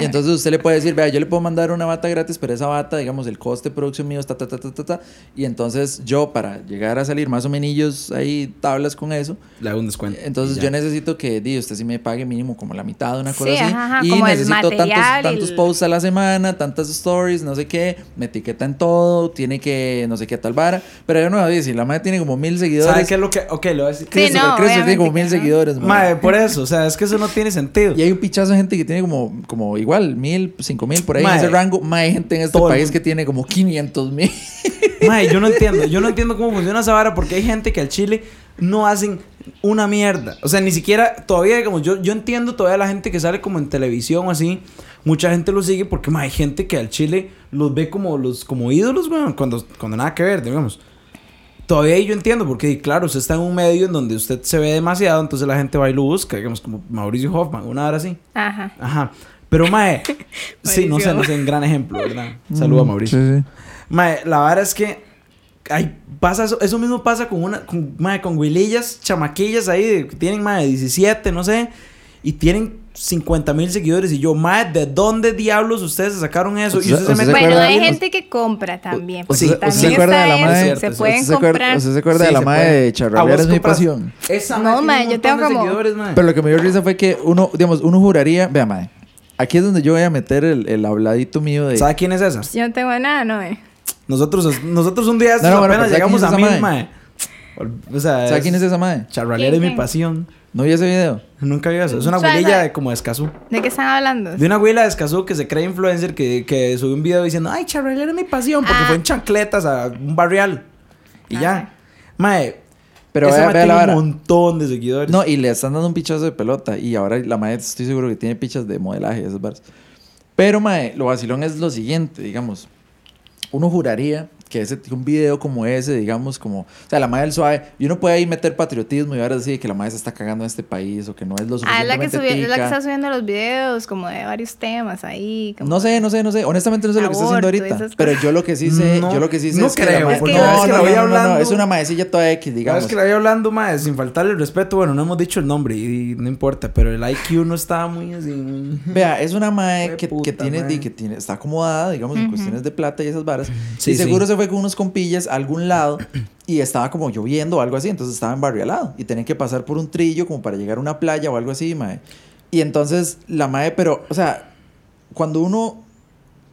Y entonces usted le puede decir, vea, yo le puedo mandar una bata gratis, pero esa bata, digamos, el coste de producción mío está, ta, ta, ta, ta, ta. Y entonces yo, para llegar a salir más o menos ahí tablas con eso, Le hago un descuento. entonces yo necesito que, di, usted sí me pague mínimo como la mitad de una cosa Sí, así. ajá, ajá, y necesito tantos, material y tantos el- posts a la semana, tantas stories, no sé qué, me etiqueta en todo, tiene que no sé qué tal vara. Pero yo no voy a decir, la madre tiene como mil seguidores. ¿Sabe qué es lo que.? Ok, lo voy a decir. Sí, no, tiene como mil no. seguidores, mae. Mae, por eso, o sea, es que eso no tiene sentido. Y hay un pichazo de gente que tiene como, como igual, mil, cinco mil, por ahí en ese rango. Más hay gente en este país que tiene como 500 mil. Mae, yo no entiendo, yo no entiendo cómo funciona esa vara porque hay gente que al chile no hacen una mierda. O sea, ni siquiera, todavía, digamos, yo, yo entiendo todavía la gente que sale como en televisión o así. Mucha gente lo sigue porque mae, hay gente que al chile los ve como los como ídolos, weón, cuando, cuando nada que ver, digamos. Todavía ahí yo entiendo, porque claro, usted está en un medio en donde usted se ve demasiado, entonces la gente va y lo busca, digamos, como Mauricio Hoffman, una hora así. Ajá. Ajá. Pero, mae, sí, no sé, Mauricio. no sé, un gran ejemplo, ¿verdad? Saludos a Mauricio. Sí, sí. Mae, la verdad es que ay, pasa eso, eso mismo pasa con una con, mae, con huilillas, chamaquillas ahí de- que tienen mae 17, no sé, y tienen 50 mil seguidores y yo, mae, ¿de dónde diablos ustedes sacaron eso? Y ¿Usted- usted se usted mete se Bueno, hay gente que compra también. Porque ¿Usted, también usted se acuerda de la madre? Se pueden ¿Usted se acuerda- comprar. ¿Usted se acuerda Sí, de la madre de ¿A Charrabera vos es mi pasión? Esa No, un yo tengo de como-. Pero lo que me dio risa fue que uno, digamos, uno juraría, vea, madre, aquí es donde yo voy a meter el, el habladito mío de... ¿Sabe quién es esa? Yo no tengo nada, ¿no? eh? Nosotros, nosotros un día No, no, apenas pero ¿sabe llegamos a esa mae? mae. O sea, ¿Sabe quién es esa madre? Charralera es mi pasión. ¿No vio ese video? Nunca vi eso. Es una suave. de como de Escazú. ¿De qué están hablando? De una güila de Escazú que se cree influencer que, que subió un video diciendo, ay, Charralera es mi pasión, porque Ah. fue en chancletas a un barrial. Y Ah. ya. Mae, Pero esa vea, mae vea la tiene un montón de seguidores. No, y le están dando un pichazo de pelota. Y ahora la madre estoy seguro que tiene pichas de modelaje esas barras. Pero, mae, lo vacilón es lo siguiente, digamos. Uno juraría que ese, un video como ese, digamos, como... O sea, la madre del suave... Y uno puede ahí meter patriotismo y ahora decir que la madre se está cagando en este país o que no es lo Ah, es la, que suficientemente subió, es la que está subiendo los videos como de varios temas ahí. como- No sé, no sé, no sé. Honestamente no sé lo que está haciendo Aborto y ahorita. Pero yo lo que sí sé, No, yo lo que sí sé no es que la creo, porque no, es que no, la no, voy no, no, hablando- es una maecilla toda X, Digamos digamos. que la voy hablando, mae, sin faltarle el respeto. Bueno, no hemos dicho el nombre y, no importa, pero el IQ no estaba muy así. muy- Vea, es una mae que, puta, que tiene, mae. di- que tiene, está acomodada, digamos, en cuestiones de plata y esas varas. Sí, y seguro sí. se fue con unos compillas a algún lado y estaba como lloviendo o algo así, entonces estaba en barrio al lado y tenían que pasar por un trillo como para llegar a una playa o algo así, mae. Y entonces la mae, pero, o sea, cuando uno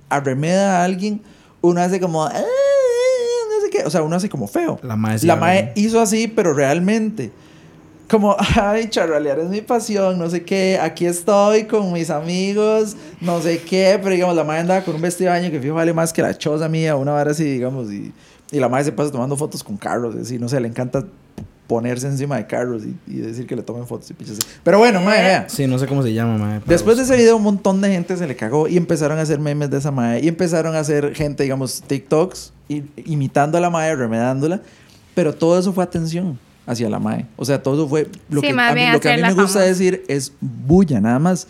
arremeda a alguien, uno hace como, "Ah, no sé qué, o sea, uno hace como feo. La mae sí La mae hizo así, pero realmente. Como, ay, charralear es mi pasión, no sé qué, aquí estoy con mis amigos, no sé qué, pero digamos, la madre andaba con un vestido de baño que fijo vale más que la choza mía, una vara así, digamos, y, y la madre se pasa tomando fotos con carros, así, no sé, le encanta ponerse encima de carros y, y decir que le tomen fotos y pichas. Pero bueno, madre, vea. Sí, no sé cómo se llama, mae. Después de ese video, un montón de gente se le cagó y empezaron a hacer memes de esa madre. Y empezaron a hacer gente, digamos, TikToks, i- imitando a la madre, remedándola. Pero todo eso fue atención hacia la madre. O sea, todo fue. Lo Sí, que, a mí, lo que a mí me gusta decir es bulla, nada más.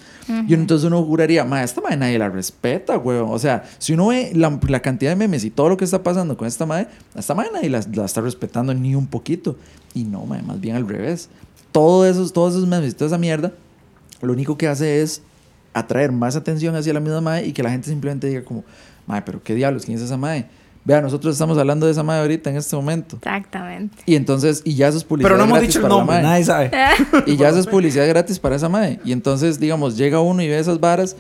Y entonces uno juraría, madre, esta madre nadie la respeta, weón. O sea, si uno ve la, la cantidad de memes y todo lo que está pasando con esta madre, a esta madre nadie la, la está respetando ni un poquito. Y no, madre, más bien al revés. Todos esos, todos esos memes y toda esa mierda lo único que hace es atraer más atención hacia la misma madre y que la gente simplemente diga como, madre, pero qué diablos, ¿quién es esa madre? Vea, nosotros estamos hablando de esa madre ahorita en este momento. Exactamente. Y entonces, y ya eso es publicidad Pero no hemos dicho el nombre, nadie sabe. Y ya eso es publicidad gratis para esa madre. Y entonces, digamos, llega uno y ve esas varas,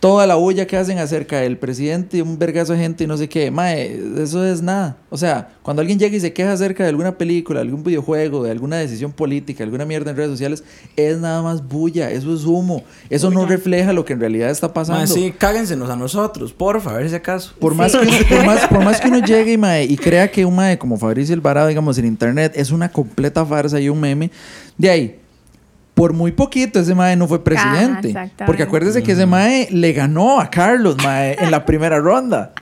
toda la bulla que hacen acerca del presidente y un vergazo de gente y no sé qué. Mae, eso es nada. O sea, cuando alguien llega y se queja acerca de alguna película, algún videojuego, de alguna decisión política, alguna mierda en redes sociales, es nada más bulla, eso es humo. Eso no refleja lo que en realidad está pasando. Mae, sí, cáguensenos a nosotros, porfa, a ver si acaso. Por más, Sí. que uno, por, más, por más que uno llegue y, mae, y crea que un mae como Fabricio Alvarado, digamos, en internet es una completa farsa y un meme, de ahí, por muy poquito ese mae no fue presidente. exactamente. porque acuérdese que ese mae le ganó a Carlos, mae, en la primera ronda.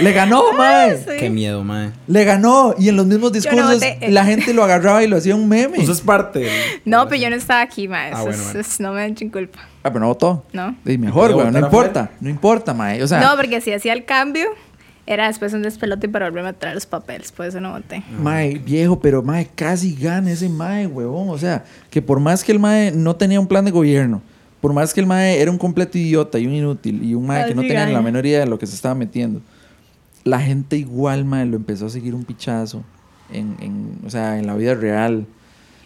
Le ganó, mae. sí. Qué miedo, mae. Le ganó. Y en los mismos no discursos la gente lo agarraba y lo hacía un meme. Eso es parte del- No, pero yo no estaba aquí, ma. Ah, Eso bueno, es- bueno. es- no me echen culpa. Ah, pero no votó. No. Y mejor, ¿Puede güey. No importa. No importa, mae. O sea, no, porque si hacía el cambio, era después un despelote para volverme a traer los papeles. Por eso no voté. Mae, viejo, pero mae, casi gana ese mae, huevón. O sea, que por más que el mae no tenía un plan de gobierno, por más que el mae era un completo idiota y un inútil y un mae que no Casi tenía la menor idea de lo que se estaba metiendo, la gente igual, mae, lo empezó a seguir un pichazo. En, en, o sea, en la vida real.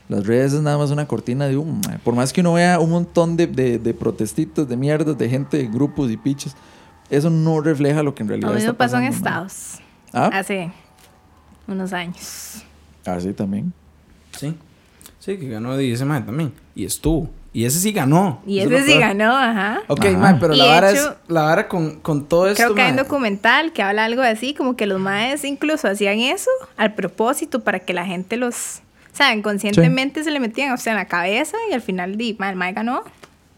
Las redes es nada más una cortina de humo, mae. Por más que uno vea un montón de, de, de protestitos, de mierdas, de gente, de grupos y pichos. Eso no refleja lo que en realidad Lo mismo está pasó en. Estados. ¿Ah? Hace unos años. Así también. Sí. Sí, que ganó y ese mae también. Y estuvo. Y ese sí ganó. Y ese sí peor. ganó, ajá. Ok, Ajá. mae, pero Y la de vara hecho- es. La vara con, con todo esto. Creo que hay un documental que habla algo así, como que los maes incluso hacían eso al propósito para que la gente los... O sea, inconscientemente se le metían o sea, en la cabeza y al final di, mae, el mae ganó.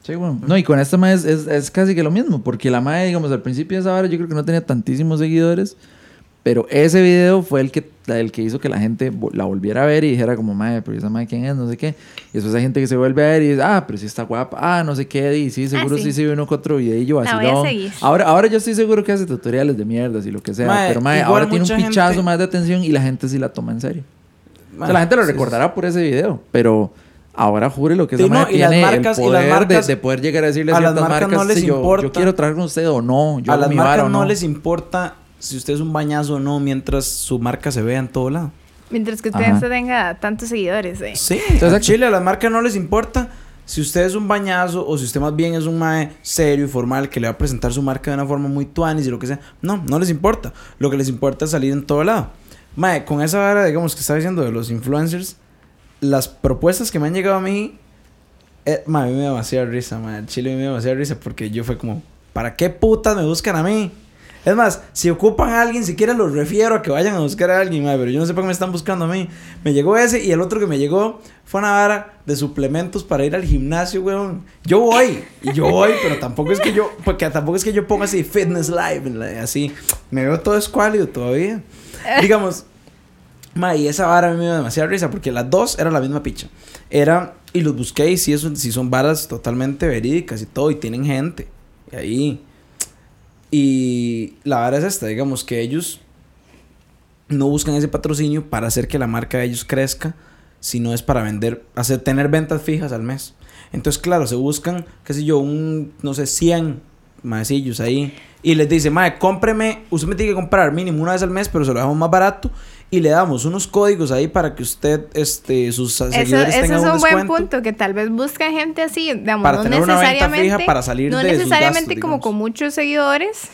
Sí, bueno. No, y con esta mae es, es, es casi que lo mismo, porque la mae, digamos, al principio de esa vara yo creo que no tenía tantísimos seguidores, pero ese video fue el que, el que hizo que la gente la volviera a ver y dijera como, mae, pero esa mae quién es, no sé qué. Y después hay gente que se vuelve a ver y dice, ah, pero sí está guapa, ah, no sé qué, y sí, seguro sí. sí. sí, uno con otro videillo La voy a vacilón. seguir. Ahora, ahora yo estoy seguro que hace tutoriales de mierdas y lo que sea, Mae, pero mae, ahora tiene un pichazo gente- más de atención y la gente sí la toma en serio. o sea, la gente lo sí, recordará por ese video, pero ahora jure lo que esa Sí, no, madre y las tiene marcas- y el las poder de- marcas- de, poder llegar a decirle a a las ciertas marcas marcas, no les yo, importa. yo quiero trabajar con usted o no, yo a las marcas no. no. les importa si usted es un bañazo o no mientras su marca se vea en todo lado. Mientras que usted Ajá. tenga tantos seguidores. eh. Sí, Entonces, a Chile a las marcas no les importa si usted es un bañazo o si usted más bien es un mae serio y formal que le va a presentar su marca de una forma muy tuanis y lo que sea. No, no les importa. Lo que les importa es salir en todo lado. Mae, con esa vara, digamos, que estaba diciendo de los influencers, las propuestas que me han llegado a mí, eh, a mí me da demasiada risa, mae. Al Chile me da demasiada risa porque yo fue como, ¿para qué putas me buscan a mí? Es más, si ocupan a alguien, siquiera los refiero a que vayan a buscar a alguien, mae, pero yo no sé por qué me están buscando a mí. Me llegó ese y el otro que me llegó fue una vara de suplementos para ir al gimnasio, weón. Yo voy, y yo voy, pero tampoco es que yo, porque tampoco es que yo ponga así fitness live, así. Me veo todo escuálido todavía. Digamos, mae, y esa vara a me dio demasiada risa porque las dos eran la misma picha. Era, y los busqué y sí, eso, sí son varas totalmente verídicas y todo, y tienen gente. Y ahí. Y la vara es esta, digamos que ellos no buscan ese patrocinio para hacer que la marca de ellos crezca, sino es para vender, hacer tener ventas fijas al mes. Entonces, claro, se buscan, qué sé yo, un, no sé, 100 maecillos ahí. Y les dice, mae, cómpreme, usted me tiene que comprar mínimo una vez al mes, pero se lo dejamos más barato. Y le damos unos códigos ahí para que usted, este, sus Eso, seguidores eso tengan es un un buen punto, que tal vez buscan gente así, digamos, Para no tener una venta fija necesariamente, para salir no de sus necesariamente gastos, como digamos. con muchos seguidores,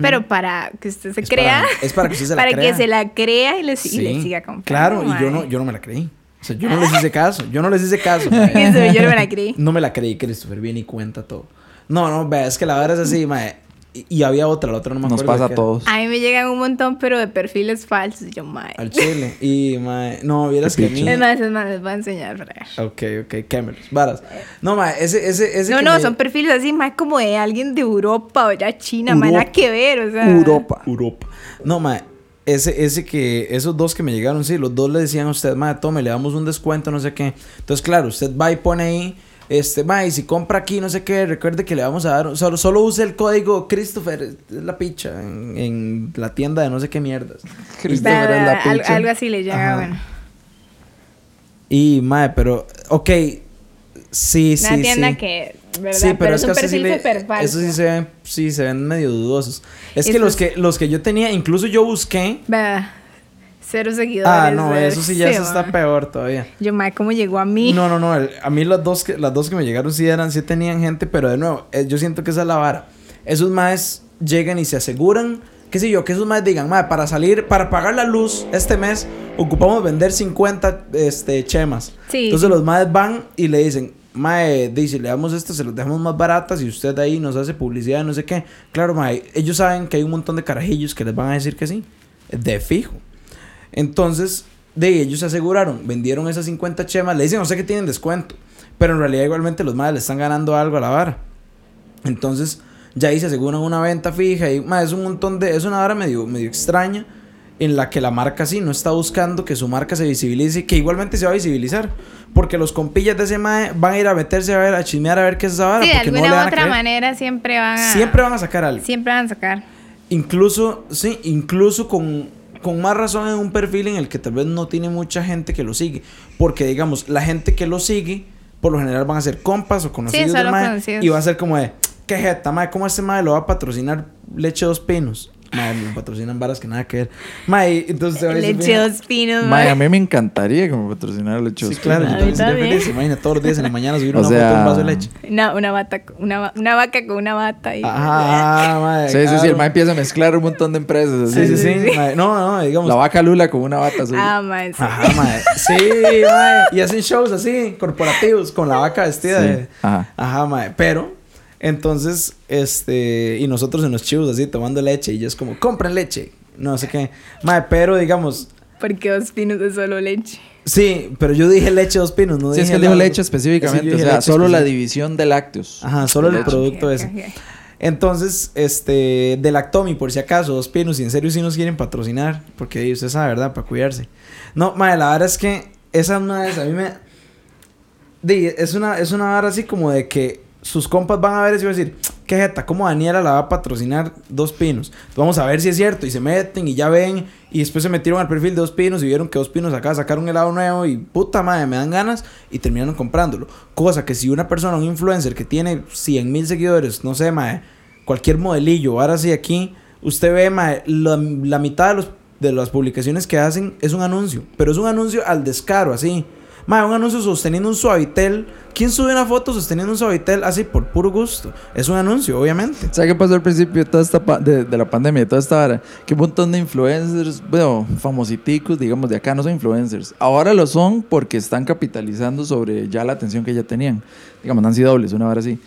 pero para que usted se Es crea, para- es para que usted se la para crea. que se la crea y le, y Sí, le siga comprando. Claro, y yo no, yo no me la creí. O sea, yo no les hice caso. Yo no les hice caso. Eso, yo no me la creí. No me la creí, Christopher, bien y cuenta todo. No, no, es que la verdad es así, mae. Y, y había otra, la otra no me Nos acuerdo. pasa de a todos. A mí me llegan un montón, pero de perfiles falsos. Yo, mae. Al chile. Y, mae, no, vieras que a mí. Es más, es más, les voy a enseñar para. Ok, ok, cámaras, varas. No, mae, ese, ese, ese. No, que no, me- son perfiles así, más como de alguien de Europa o ya China, más nada que ver, o sea. Europa. Europa. No, mae. Ese, ese que, esos dos que me llegaron, sí, los dos le decían a usted, mae, tome, le damos un descuento, no sé qué. Entonces, claro, usted va y pone ahí, este, mae, si compra aquí, no sé qué, recuerde que le vamos a dar, solo, solo use el código Christopher, es la picha, en, en la tienda de no sé qué mierdas. Christopher es la picha. algo así le llega, Ajá. bueno. Y, mae, pero, ok, sí, sí, Una tienda sí. que, ¿verdad? Sí, pero, es es un sí le- falso. eso sí se ven, sí, se ven medio dudosos. Es que los es- que los que yo tenía, incluso yo busqué. Vea, cero seguidores. Ah, no, eso sí ya eso está peor todavía. Yo, mae, ¿cómo llegó a mí? No, no, no. el- a mí las dos, que, las dos que me llegaron sí eran, sí tenían gente, pero de nuevo, eh, yo siento que esa es la vara. Esos más llegan y se aseguran, qué sé yo, que esos más digan, mae, para salir, para pagar la luz este mes, ocupamos vender 50 este, chemas. Sí, Entonces los más van y le dicen, mae, dice, le damos esto, se los dejamos más baratas y usted ahí nos hace publicidad, no sé qué. Claro, mae, ellos saben que hay un montón de carajillos que les van a decir que sí, de fijo. Entonces, de ellos se aseguraron, vendieron esas 50 chemas, le dicen, no sé que tienen descuento, pero en realidad igualmente los madres le están ganando algo a la vara. Entonces, ya ahí se aseguran una venta fija y ma, es un montón de, es una vara medio, medio extraña en la que la marca sí no está buscando que su marca se visibilice, que igualmente se va a visibilizar, porque los compillas de ese mae van a ir a meterse a ver, a chismear a ver qué es esa vara, Sí, de no le alguna van a otra manera siempre van a... Siempre van a sacar algo. Siempre van a sacar. Incluso, sí, incluso con, con más razón en un perfil en el que tal vez no tiene mucha gente que lo sigue. Porque, digamos, la gente que lo sigue, por lo general van a ser compas o conocidos del mae, conocidos. Y va a ser como de, qué jeta, mae, ¿cómo este mae lo va a patrocinar leche dos pinos? Mae, me patrocinan varas que nada que ver. Mae, entonces se va a decir, Leche dos pinos, Mae, a mí me encantaría que me patrocinara leche Sí, claro, yo también sería feliz. Imagina todos los días en la mañana subir O una sea- foto de un vaso de leche. Una, una, bata, una, va- una vaca con una bata. Y... Ajá, mae. Sí, sí, sí, el claro. mae empieza a mezclar un montón de empresas. Sí, así. sí, sí. mae, No, no, digamos. La vaca Lula con una bata azul. Ah, mae. sí. Ajá, mae. Sí, mae. Y hacen shows así, corporativos, con la vaca vestida Sí, de. ajá. Ajá, mae. Pero, entonces, este. Y nosotros en los chivos así, tomando leche. Y yo es como, compren leche. No sé qué. Mae, pero digamos. Porque dos pinos es solo leche. Sí, pero yo dije leche dos pinos, no Sí, es dije que él dijo leche específicamente. o sea, leche solo la división de lácteos. Ajá, solo el leche. producto ese. Entonces, este, de Lactomi, por si acaso, dos pinos, y en serio si nos quieren patrocinar, porque usted sabe, ¿verdad? Para cuidarse. No, madre, la verdad es que esa una vez a mí me. Di, es una, es una vara así como de que sus compas van a ver eso y van a decir, qué jeta, ¿cómo Daniela la va a patrocinar dos pinos? Vamos a ver si es cierto. Y se meten y ya ven. Y después se metieron al perfil de dos pinos y vieron que dos pinos acá sacaron un helado nuevo y puta madre, me dan ganas y terminaron comprándolo. Cosa que si una persona, un influencer que tiene 100 mil seguidores, no sé, madre, cualquier modelillo, ahora sí aquí, usted ve, la, la mitad de, los, de las publicaciones que hacen es un anuncio. Pero es un anuncio al descaro, así. Madre, un anuncio sosteniendo un suavitel. ¿Quién sube una foto sosteniendo un suavitel así por puro gusto? Es un anuncio, obviamente. ¿Sabes qué pasó al principio de, toda esta pa- de, de la pandemia, de toda esta vara? Que un montón de influencers, bueno, famositicos, digamos, de acá no son influencers. Ahora lo son porque están capitalizando sobre ya la atención que ya tenían. Digamos, Nancy Dobles, una vara así.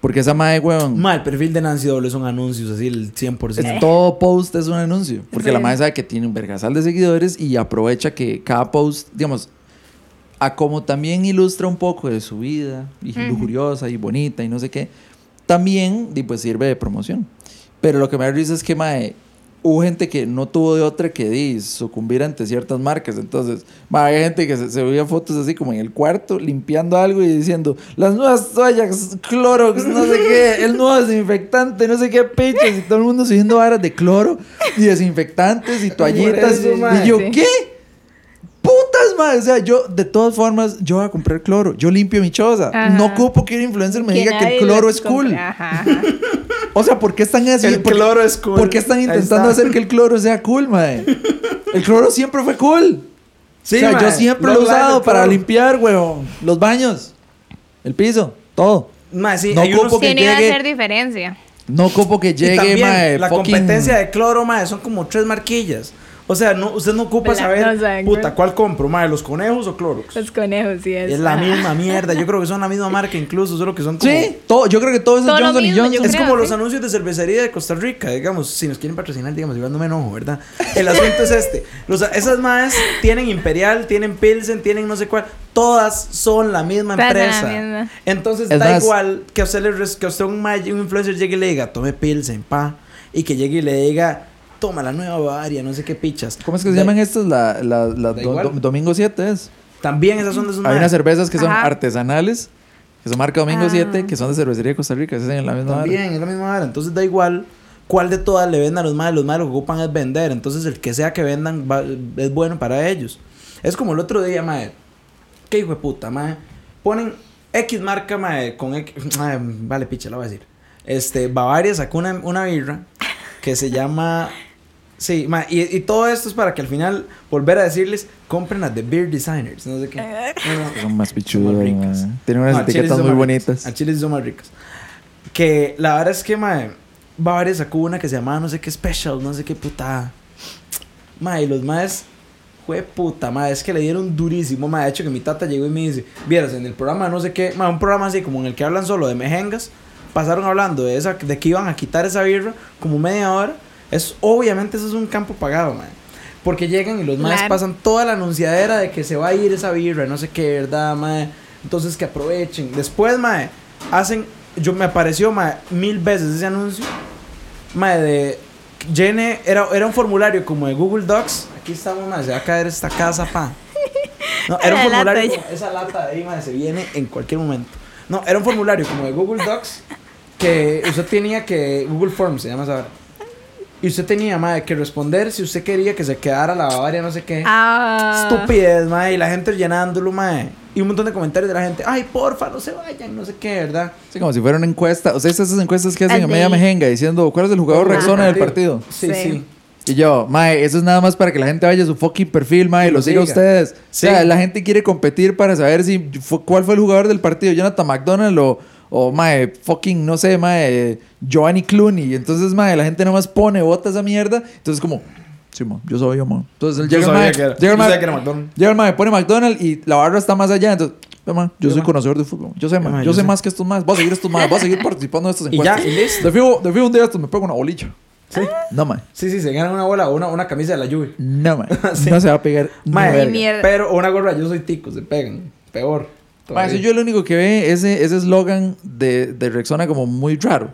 Porque esa madre, weón, Ma, el perfil de Nancy Doble son anuncios, así el 100%. es- todo post es un anuncio. Porque Sí. la madre sabe que tiene un vergasal de seguidores y aprovecha que cada post, digamos, a como también ilustra un poco de su vida, y lujuriosa y bonita y no sé qué, también pues, sirve de promoción. Pero lo que me risa es que, mae, hubo gente que no tuvo de otra que di, sucumbir ante ciertas marcas. Entonces, mae, hay gente que se, se veía fotos así como en el cuarto, limpiando algo y diciendo, las nuevas toallas, Clorox, no sé qué, el nuevo desinfectante, no sé qué, pichas, y todo el mundo subiendo varas de cloro y desinfectantes y toallitas. eso, mae. y yo, Sí. ¿qué? Putas, madre. O sea, yo, de todas formas, yo voy a comprar cloro. Yo limpio mi choza. Ajá. No ocupo que un influencer me diga que el cloro es cool. Ajá, ajá. O sea, ¿por qué están así? El ¿Por qué- cloro es cool. ¿Por qué están intentando está. hacer que el cloro sea cool, madre? El cloro siempre fue cool. Sí, o sea, mae, yo siempre lo he usado el para cloro. limpiar, weón. Los baños, el piso, todo. Sí, No ocupo que Sí, no hacer diferencia. Ocupo que Y llegue, también mae, la fucking- competencia de cloro, mae, son como tres marquillas. O sea, no, usted no ocupa saber, No saben, puta. ¿cuál compro, mae? ¿Los conejos o Clorox? Los conejos, sí. Es, Es la misma mierda. Yo creo que son la misma marca incluso, solo que son como... Sí, todo, yo creo que todo Todo es lo Johnson y mismo, yo Johnson. Es creo, como los sí. anuncios de cervecería de Costa Rica, digamos, si nos quieren patrocinar, digamos, igual no me enojo, ¿verdad? El asunto es este, los, esas más tienen Imperial, tienen Pilsen, tienen no sé cuál, todas son la misma son la empresa. misma. Entonces Es da más- igual que a usted, le que a usted un, un influencer llegue y le diga, tome Pilsen, pa, y que llegue y le diga, toma la nueva Bavaria, no sé qué pichas. ¿Cómo es que se llaman estas? La, la, la Da do- igual. do- Domingo 7 es. También esas son de esos Hay unas cervezas que son Ajá. artesanales, que son marca Domingo Ah. 7, que son de cervecería de Costa Rica, se hacen en la misma. También es la misma vara. Entonces da igual cuál de todas le vendan a los malos. Los malos lo que ocupan es vender. Entonces el que sea que vendan va- es bueno para ellos. Es como el otro día, mae. ¿Qué hijo de puta, mae? Ponen X marca, mae, con X. vale, picha, la voy a decir. Este, Bavaria sacó una, una birra que se llama. Sí, mae, y, y todo esto es para que al final volver a decirles, compren las de Beer Designers. No sé qué. No, no. Son más pichudas, más ricas. Tienen unas No, etiquetas muy más bonitas. A Chile sí son más ricas. Que la verdad es que, mae, Bavaria sacó una que se llamaba no sé qué special, no sé qué puta. Mae, y los maes, fue puta, mae, es que le dieron durísimo, mae. De hecho, que mi tata llegó y me dice, vieras, en el programa no sé qué, mae, un programa así como en el que hablan solo de mejengas, pasaron hablando de esa, de que iban a quitar esa birra como media hora. Es, obviamente, eso es un campo pagado, mae. Porque llegan y los Claro. pasan toda la anunciadera de que se va a ir esa birra, no sé qué, ¿verdad, mae? Entonces que aprovechen. Después, mae, hacen. Yo me apareció, mae, mil veces ese anuncio. Mae, de. Llene. Era, era un formulario como de Google Docs. Aquí estamos, mae, se va a caer esta casa, pa. No, era un formulario. como- esa lata de ahí, mae, se viene en cualquier momento. No, era un formulario como de Google Docs. Que usted tenía que. Google Forms se llama esa. Y usted tenía, mae, que responder si usted quería que se quedara la Bavaria, no sé qué. Ah. Estupidez, mae. Y la gente llenándolo, mae. Y un montón de comentarios de la gente. Ay, porfa, no se vayan, no sé qué, ¿verdad? Sí, como si fuera una encuesta. O sea, esas encuestas que hacen a media mejenga diciendo cuál es el jugador Ajá. Rexona del partido. Sí, Sí. sí. Y yo, mae, eso es nada más para que la gente vaya a su fucking perfil, mae, y lo siga a ustedes. Sí. O sea, la gente quiere competir para saber si fue, cuál fue el jugador del partido, Jonathan McDonald o, o mae, fucking, no sé, mae, Giovanni Clooney. Entonces, mae, la gente nada más pone, bota esa mierda. Entonces, como, sí, man, yo soy yo, man. Entonces, él Yo llega el sabía mae, que era- llega el yo mae, sabía que era McDonald. llega el mae, pone McDonald y la barra está más allá. Entonces, man, yo Ve, soy man. conocedor de fútbol. Yo sé, man, man, yo, yo sé, sé. más que estos más. Voy a seguir estos más, voy a seguir participando de estas Y ya, encuestas. y listo. De fijo, de fijo un día estos me pego una bolilla. Sí. No, man. Sí, sí, se ganan una bola o una, una camisa de la lluvia. No, man. Sí. No se va a pegar. Ni mierda. Pero una gorra, yo soy tico, se pegan. Peor. Yo el único que ve ese ese eslogan de, de Rexona como muy raro.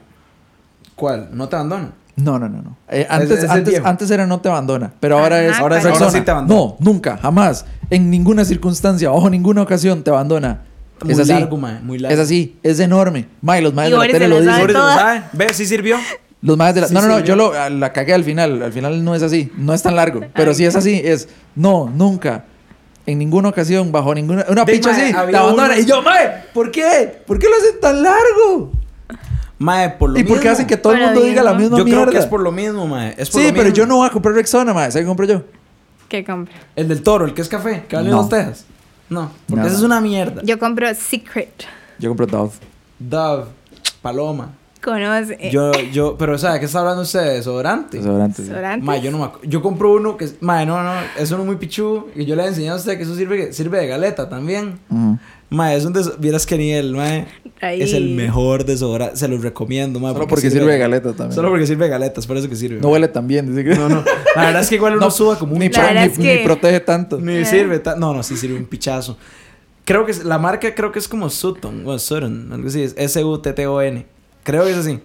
¿Cuál? ¿No te abandono? No, no, no, no. Eh, antes, es antes, antes era no te abandona, pero ahora Ajá, es ahora es ahora Rexona. sí te abandona. No, nunca, jamás, en ninguna circunstancia, bajo ninguna ocasión te abandona. Muy es así. largo, mae, muy largo. Es así, es enorme. Mae, los maes de la tele lo dicen. lo sabe. ¿Ve? ¿Sí sirvió? Los maes de la... Sí, no, no, no, yo lo, la cagué al final. Al final no es así. No es tan largo. Pero sí es así. Es no, nunca. En ninguna ocasión, bajo ninguna... Una Ve, picha mae, así, te había abandona. uno- Y yo, mae, ¿por qué? ¿Por qué lo hacen tan largo? Mae, por lo ¿Y por qué mismo. hacen que todo el mundo diga la misma Yo mierda? creo que es por lo mismo, mae. Es por Sí, lo pero mismo. yo no voy a comprar Rexona, mae. ¿Sabes qué compro yo? ¿Qué compro? El del toro, el que es café, que vale No. dos tejas. No, porque No, esa es una mierda. Yo compro Secret. Yo compro Dove. Dove, paloma. Conoce. Yo, yo, pero ¿sabe qué está hablando usted de desodorante? Desodorante. sí. Desodorantes. Mae, yo no me Yo compro uno que es. Mae, no, no, es uno muy pichu. Y yo le he enseñado a usted que eso sirve, sirve de galeta también. Mae, es un des... Vieras que nivel, mae. Ahí. Es el mejor desodorante. Se los recomiendo, mae. Solo porque sirve de galeta también. Solo porque sirve de galetas, por eso que sirve. No huele tan bien. dice que- No, no. La verdad es que igual uno No, suba como un Ni, pro- ni- es que- ni protege tanto. Ni Eh. sirve ta- No, no, sí sirve un pichazo. Creo que es- la marca creo que es como Sutton, o Sutton, algo así, es S-U-T-T-O-N. Creo que es así.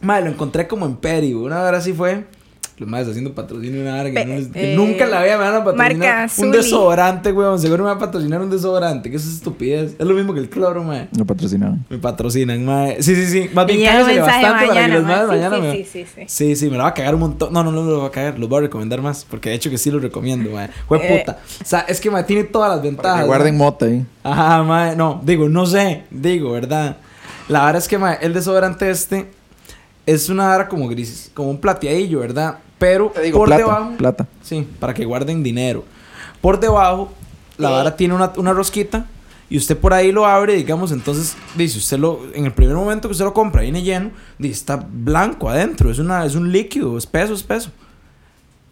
Madre, lo encontré como en Peri, una hora así fue. Los madres haciendo patrocinio una hora que, Pe- no les- que eh, nunca la vida me van a patrocinar marca un desodorante, weón. Seguro me van a patrocinar un desodorante, que eso es estupidez. Es lo mismo que el cloro, madre. No patrocinaban. Me patrocinan, madre. Sí, sí, sí. Más bien mensaje bastante para que mañana. los ma. madres Sí, mañana sí, me... sí, sí, sí. Sí, sí, me la va a cagar un montón. No, no, no me lo va a cagar. Los voy a recomendar más. Porque de hecho que sí los recomiendo, mae. Fue Eh. puta. O sea, es que mae, tiene todas las ventajas. Para que guarden mota ahí. Ajá, mae. No, digo, no sé. Digo, ¿verdad? La verdad es que mae, el desodorante este es una vara como gris, como un plateadillo, ¿verdad? Pero Te digo, por plata, debajo. plata. Sí, para que guarden dinero. Por debajo, la vara tiene una, una rosquita. Y usted por ahí lo abre, digamos, entonces, dice, usted lo, en el primer momento que usted lo compra, viene lleno, dice, está blanco adentro, es, una, es un líquido, espeso, espeso.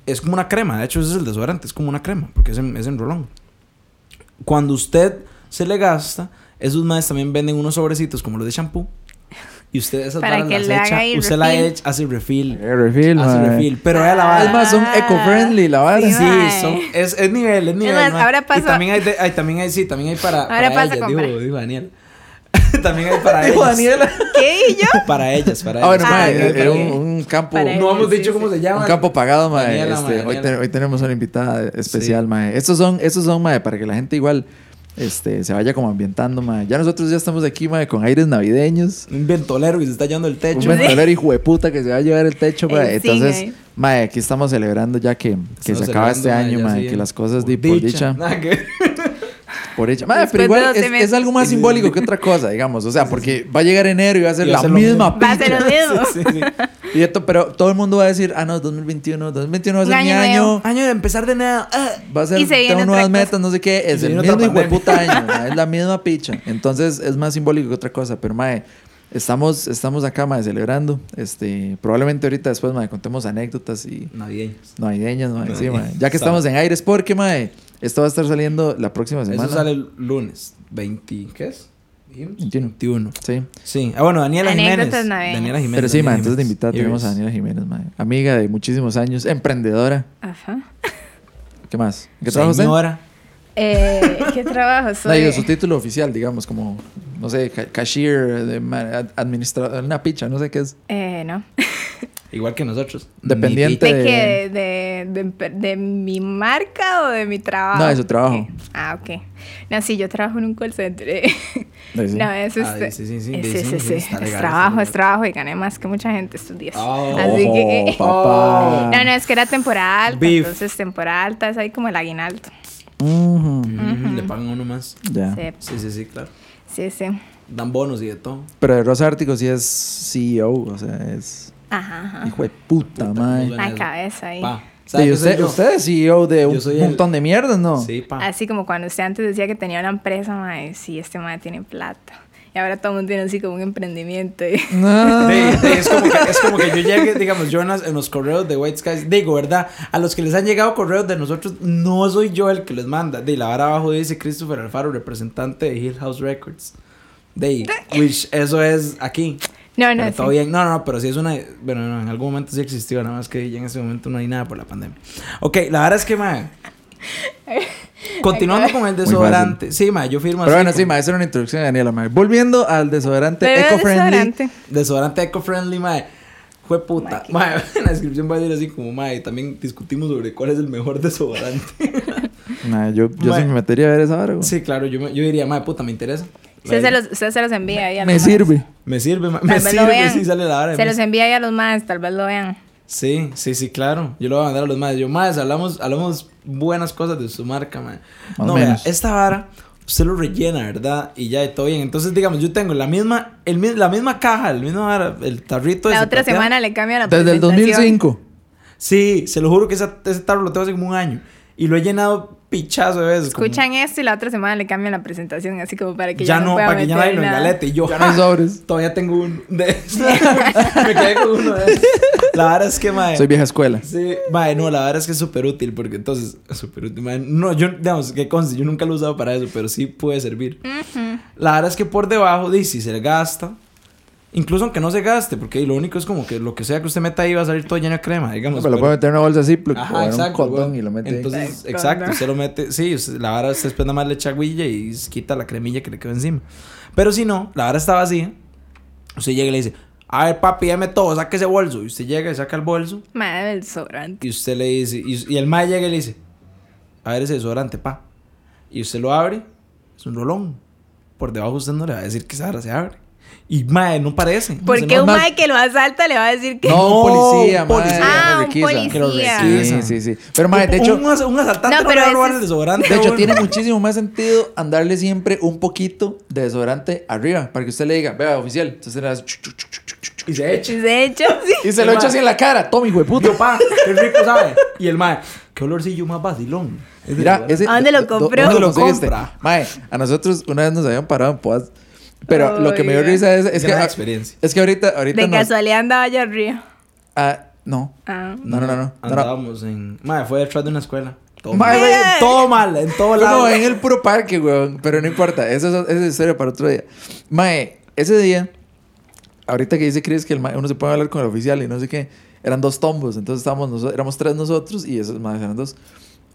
Es como una crema, de hecho ese es el desodorante, es como una crema, porque es en, es en rolón. Cuando usted se le gasta, esos más también venden unos sobrecitos como los de shampoo. Y usted esas Para varas que las le haga echa, usted la refill. echa, hace refill. Eh, refill, Hace mae. refill. Pero vea la vara. Es más, son eco-friendly la vara. Sí, Sí, mae. son, es, es nivel, es nivel. más, mae. ahora Y paso- también hay, de- hay- también hay, sí, también hay para, Ahora para paso a ellas, dijo, comprar. dijo Daniel. también hay para Dijo ellas. Daniela. ¿Qué? ¿Y yo? Para ellas, para Ah, bueno, ellas. Ah, mae, ok, era ok. un, un campo. Para No ellas, hemos sí, dicho sí. cómo se llama. Un campo pagado, mae. Daniela, este, mae, hoy, Daniela. te- hoy tenemos una invitada especial, mae. Estos son, estos son, mae, para que la gente igual este, se vaya como ambientando, mae. Ya nosotros ya estamos aquí, mae, con aires navideños. Un ventolero que se está llevando el Un techo. ventolero hijo de puta que se va a llevar el techo. El Entonces, mae, aquí estamos celebrando ya que, que se acaba este año, sí, Que las cosas, di, por por dicha, Nada que- por. Mae, Después pero igual 12 es, es algo más simbólico que otra cosa, digamos. O sea, porque va a llegar enero y va a ser Y a la lo misma. Va a ser picha. lo mismo. Sí, sí. Y esto, pero todo el mundo va a decir, ah, no, 2021, 2021 va a ser mi año año. nuevo. Año de empezar de nada. Ah. Va a ser, tengo nuevas cosa. metas, no sé qué. Es el mismo hijo de puta año, es la misma picha. Entonces es más simbólico que otra cosa. Pero, mae, estamos, estamos acá, mae, celebrando. Este, probablemente ahorita después, mae, contemos anécdotas y Navideños. navideñas, mae, sí, Navideñas. mae. Ya que estamos en aires, porque, mae, esto va a estar saliendo la próxima semana. Eso sale el lunes. 20. ¿Qué es? 21. 21. Sí. Sí. Ah, bueno, Daniela Anécdotas Jiménez. Daniela Jiménez. Pero sí, entonces de invitada tenemos a. Daniela Jiménez. Amiga de muchísimos años, emprendedora. Ajá. ¿Qué más? ¿En ¿Qué trabaja usted? Señora. Eh, ¿Qué trabajo No, soy? digo, su título oficial, digamos, como, no sé, ca- cashier, de ma- administrador, una picha, no sé qué es. Eh, no. Igual que nosotros. Dependiente. ¿De de- qué? ¿De, de, de- de mi marca o de mi trabajo? No, de su trabajo. Ah, ok. No, sí, yo trabajo en un call center. Sí. No, eso es... Ah, sí, sí, sí, es- sí, sí, sí, sí, sí, está Es legal, trabajo, es trabajo y gané más que mucha gente estos días. Oh. Así que... Ojo, papá. No, no, es que era temporada alta, Beef. entonces temporada alta es ahí como el aguinaldo. Ujú, Le pagan uno más. Ya. Sí, Sí, sí, sí, claro. sí, sí. Dan bonos y de todo. Pero de Rosa Ártico sí es CEO, o sea, es Ajá, ajá. hijo de puta, Puta, buena La cabeza ahí. Pa. Sí, ¿Sabe qué soy usted, yo? usted es CEO de un soy el- montón de mierdas, ¿no? Sí, pa. Así como cuando usted antes decía que tenía una empresa, mae, sí, este mae tiene plata. Y ahora todo el mundo tiene así como un emprendimiento. y- No. De- de- es, como que, es como que yo llegue, digamos, yo en, las- en los correos de White Skies, digo, ¿verdad? A los que les han llegado correos de nosotros, no soy yo el que les manda. De la vara abajo dice Christopher Alfaro, representante de Hill House Records. De which eso es aquí. No, no, Pero sí. todo bien. No, no, no, pero sí es una. Bueno, no, en algún momento sí existió, nada más que ya en ese momento no hay nada por la pandemia. Ok, la verdad es que, mae. Continuando con el desodorante. Sí, mae, yo firmo Pero así bueno, sí, mae, esa era una introducción de Daniela, mae. Volviendo al desodorante eco-friendly. desodorante. Desodorante eco-friendly, mae. Fue puta. Mae, Mae, en la descripción va a decir así como, mae, también discutimos sobre cuál es el mejor desodorante. Mae, yo yo sí me metería a ver esa güey. sí, claro, yo, me- yo diría, mae, puta, me interesa. Usted se, los, usted se los envía ahí a los Me sirve. Me sirve, Me vez lo sirve, vean. sí, sale la hora. Se los envía ahí a los más, tal vez lo vean. Sí, sí, sí, claro. Yo lo voy a mandar a los más. Yo, más, hablamos, hablamos buenas cosas de su marca, man. Más No, o vea, menos. esta vara, usted lo rellena, ¿verdad? Y ya, y todo bien. Entonces, digamos, yo tengo la misma, el, mi- la misma caja, el mismo vara, el tarrito La ese otra plateado. semana le cambia la Desde el presentación. 2005. Sí, se lo juro que esa- ese tarro lo tengo hace como un año. Y lo he llenado pichazo de veces. como- Escuchan esto y la otra semana le cambian la presentación, así como para que ya, ya, no, pueda para que ya nadie lo engalete. Y yo, Ya no hay sobres. todavía tengo uno de. Me quedé con uno de esos. La verdad es que, mae. Soy vieja escuela. Sí, mae, no, la verdad es que es súper útil porque entonces, súper útil, mae. No, yo, digamos, que conste, yo nunca lo he usado para eso, pero sí puede servir. La verdad es que por debajo, dice, si se gasta, incluso aunque no se gaste, porque lo único es como que lo que sea que usted meta ahí va a salir todo lleno de crema, digamos. Pero lo pero- puede meter en una bolsa Ziploc Ajá, o en un exacto. condón güey. y lo mete ahí. Entonces, Ay, exacto, usted lo mete, sí, usted- la vara usted después nada más le echa agüilla y quita la cremilla que le quedó encima. Pero si no, la vara está vacía, usted llega y le dice, a ver papi, dame todo, saque ese bolso. Y usted llega y saca el bolso Madre del sobrante. y usted le dice, y, y el mae llega y le dice, a ver ese desodorante, pa. Y usted lo abre, es un rolón. Por debajo usted no le va a decir que esa vara se abre. Y mae, no parece. no ¿Por se qué nota. un más- mae que lo asalta le va a decir que... No, No, un policía, mae, policía. Ah, lo un policía. Sí, sí, sí. Pero, mae, de hecho, un, un asaltante No, no, pero le va a robar el es- desodorante. de hecho tiene muchísimo más sentido andarle siempre un poquito de desodorante arriba para que usted le diga, vea, oficial. Entonces le hace chuc, chuc, chuc. Y se echa. Sí. y se lo echa así en la cara. Toma, hijo de puta. Yo, pa, qué rico, ¿sabe? Y el mae, qué olorcillo más vacilón. Es Mira, ese. ¿A dónde lo compró? ¿Dónde lo ¿Dónde lo conseguiste? compra? Mae, a nosotros una vez nos habían parado en Poaz. Pero lo que me dio risa es, es que. Experiencia. Es que ahorita. ahorita De nos- casualidad andaba allá arriba. Ah, no. Ah. No, no, no, no. no, no. Andábamos en. Mae, fue detrás de una escuela. Todo, mal. todo mal, en todo No, lado. no, en el puro parque, weón. Pero no importa. Eso es, esa es historia para otro día. Mae, ese día, ahorita que dice Chris que el mae- uno se puede hablar con el oficial y no sé qué, eran dos tombos. Entonces estábamos noso- éramos tres nosotros y esos maes eran dos.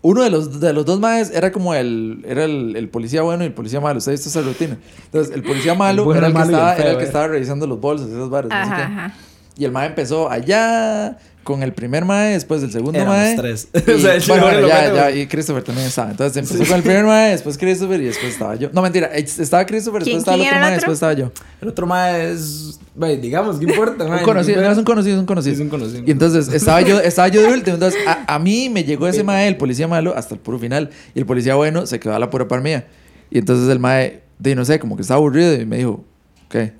Uno de los, de los dos maes era como el, era el, el policía bueno y el policía malo. ¿Usted ha visto esa rutina? Entonces, el policía malo bueno, era, el que malo y el estaba, feo, era el que eh. estaba revisando los bolsos, esas varas. no sé Ajá, qué. ajá. Y el mae empezó allá con el primer mae, después el segundo Éramos mae. tres. Y, O sea, el bueno, bueno, ya, ya, y Christopher también estaba. Entonces empezó con el primer mae, después Christopher y después estaba yo. No, mentira, ex- estaba Christopher, ¿Quién- después estaba el otro mae, después estaba yo. El otro mae es. Wey, digamos, ¿qué importa? Un mae? conocido, no es un conocido, es un conocido. Es un conocido. Y entonces estaba yo, estaba yo de último. Entonces a, a mí me llegó ese mae, el policía malo, hasta el puro final. Y el policía bueno se quedó a la pura par mía. Y entonces el mae, de no sé, como que estaba aburrido y me dijo, ¿qué?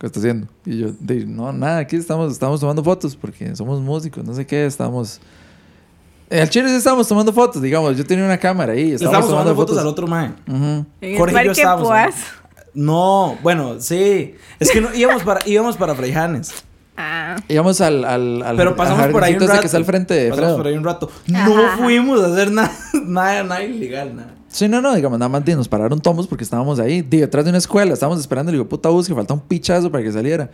¿Qué está haciendo? Y yo, de, no, nada, aquí estamos, estamos tomando fotos porque somos músicos, no sé qué, estamos... El chile sí estábamos tomando fotos, digamos. Yo tenía una cámara ahí. Estábamos, estamos tomando fotos al otro. Ujú. En Jorge y yo estábamos, Poás. No, bueno, sí. Es que no, íbamos para, íbamos para Fraijanes. Ah. Íbamos al, al, al Pero pasamos al por ahí un rato. que está al frente de Pasamos Fredo. por ahí un rato. Ajá, No ajá. fuimos a hacer nada, nada, nada ilegal, nada. Sí, no, no, digamos, nada más nos pararon tomos porque estábamos ahí, detrás de una escuela, estábamos esperando, le digo, puta bus, que falta un pichazo para que saliera.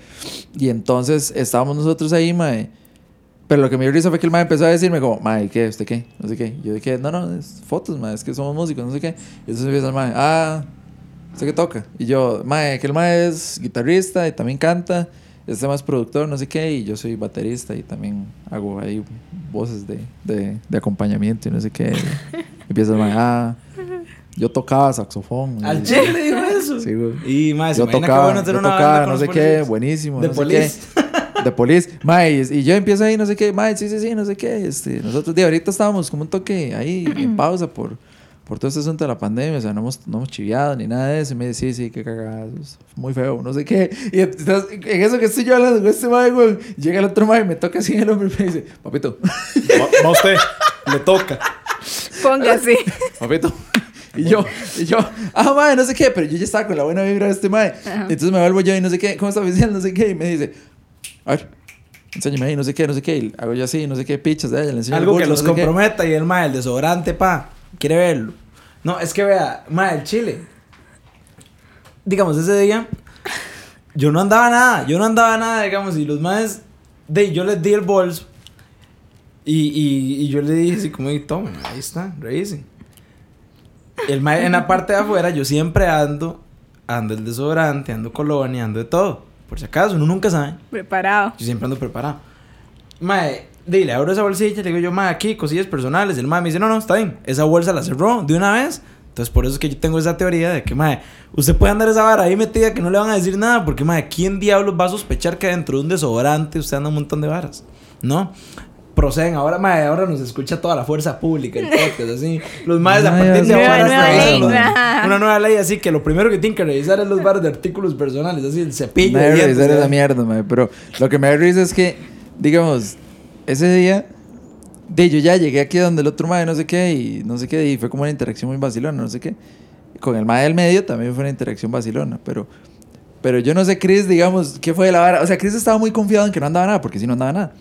Y entonces estábamos nosotros ahí, mae. Pero lo que me dio risa fue que el mae empezó a decirme como, mae, ¿qué? ¿Usted qué? No sé qué. Yo dije, no, no, es fotos, mae, es que somos músicos, no sé qué. Y entonces empieza el mae, ah, ¿usted qué toca? Y yo, mae, que el mae es guitarrista y también canta. Este más productor, no sé qué, y yo soy baterista y también hago ahí voces de, de, de acompañamiento y no sé qué. Empieza mae, ah, yo tocaba saxofón. Al chile le dijo eso. Sí, güey. Y más, yo tocaba, yo tocaba, no sé qué, buenísimo. De no sé qué. De Police. Mae, y, y yo empiezo ahí, no sé qué, mae, sí, sí, sí, no sé qué. Este, nosotros de ahorita estábamos como un toque ahí en pausa por, por todo este asunto de la pandemia. O sea, no hemos, no hemos chiviado ni nada de eso. Y me dice, sí, sí, qué es muy feo, no sé qué. Y entonces, en eso que estoy yo hablando con este mae, güey, llega el otro mae y me toca así en el hombro y me dice, papito, Va, usted, le toca. Póngase. papito. Y yo, y yo, ah, mae, no sé qué, pero yo ya estaba con la buena vibra de este mae. Ajá. Entonces me vuelvo yo y no sé qué, ¿cómo está oficial? No sé qué. Y me dice, a ver, enséñame ahí, no sé qué, no sé qué. Y hago yo así, no sé qué, pichas de ella, le enseño el Algo que los no sé qué. comprometa y el mae, el desodorante, pa. Quiere verlo. No, es que vea, mae, el chile. Digamos, ese día, yo no andaba nada, yo no andaba nada, digamos, y los maes, de, yo les di el bolso. Y, y, y yo le dije así como, y tomen, ahí está, revisen. El mae en la parte de afuera, yo siempre ando, ando el desodorante, ando colonia, ando de todo. Por si acaso, uno nunca sabe. Preparado. Yo siempre ando preparado. Mae, dile, abro esa bolsilla, le digo yo, mae, aquí, cosillas personales. El mae me dice, no, no, está bien. Esa bolsa la cerró de una vez. Entonces, por eso es que yo tengo esa teoría de que, mae, usted puede andar esa vara ahí metida que no le van a decir nada. Porque, mae, ¿quién diablos va a sospechar que dentro de un desodorante usted anda un montón de varas? ¿No? Proceden, ahora, mae, ahora nos escucha toda la fuerza pública, el podcast, así. Los maes a partir de nueva- ahora ajá. Una nueva ley, así que lo primero que tienen que revisar es los bares de artículos personales, así, el cepillo. Me da dientes, risa esa mierda, mae. Pero lo que me da risa es que, digamos, ese día, de yo ya llegué aquí donde el otro mae, no sé qué, y no sé qué, y fue como una interacción muy vacilona, no sé qué. Con el mae del medio también fue una interacción vacilona, pero, pero yo no sé, Chris, digamos, qué fue de la vara. O sea, Chris estaba muy confiado en que no andaba nada, porque sí no andaba nada.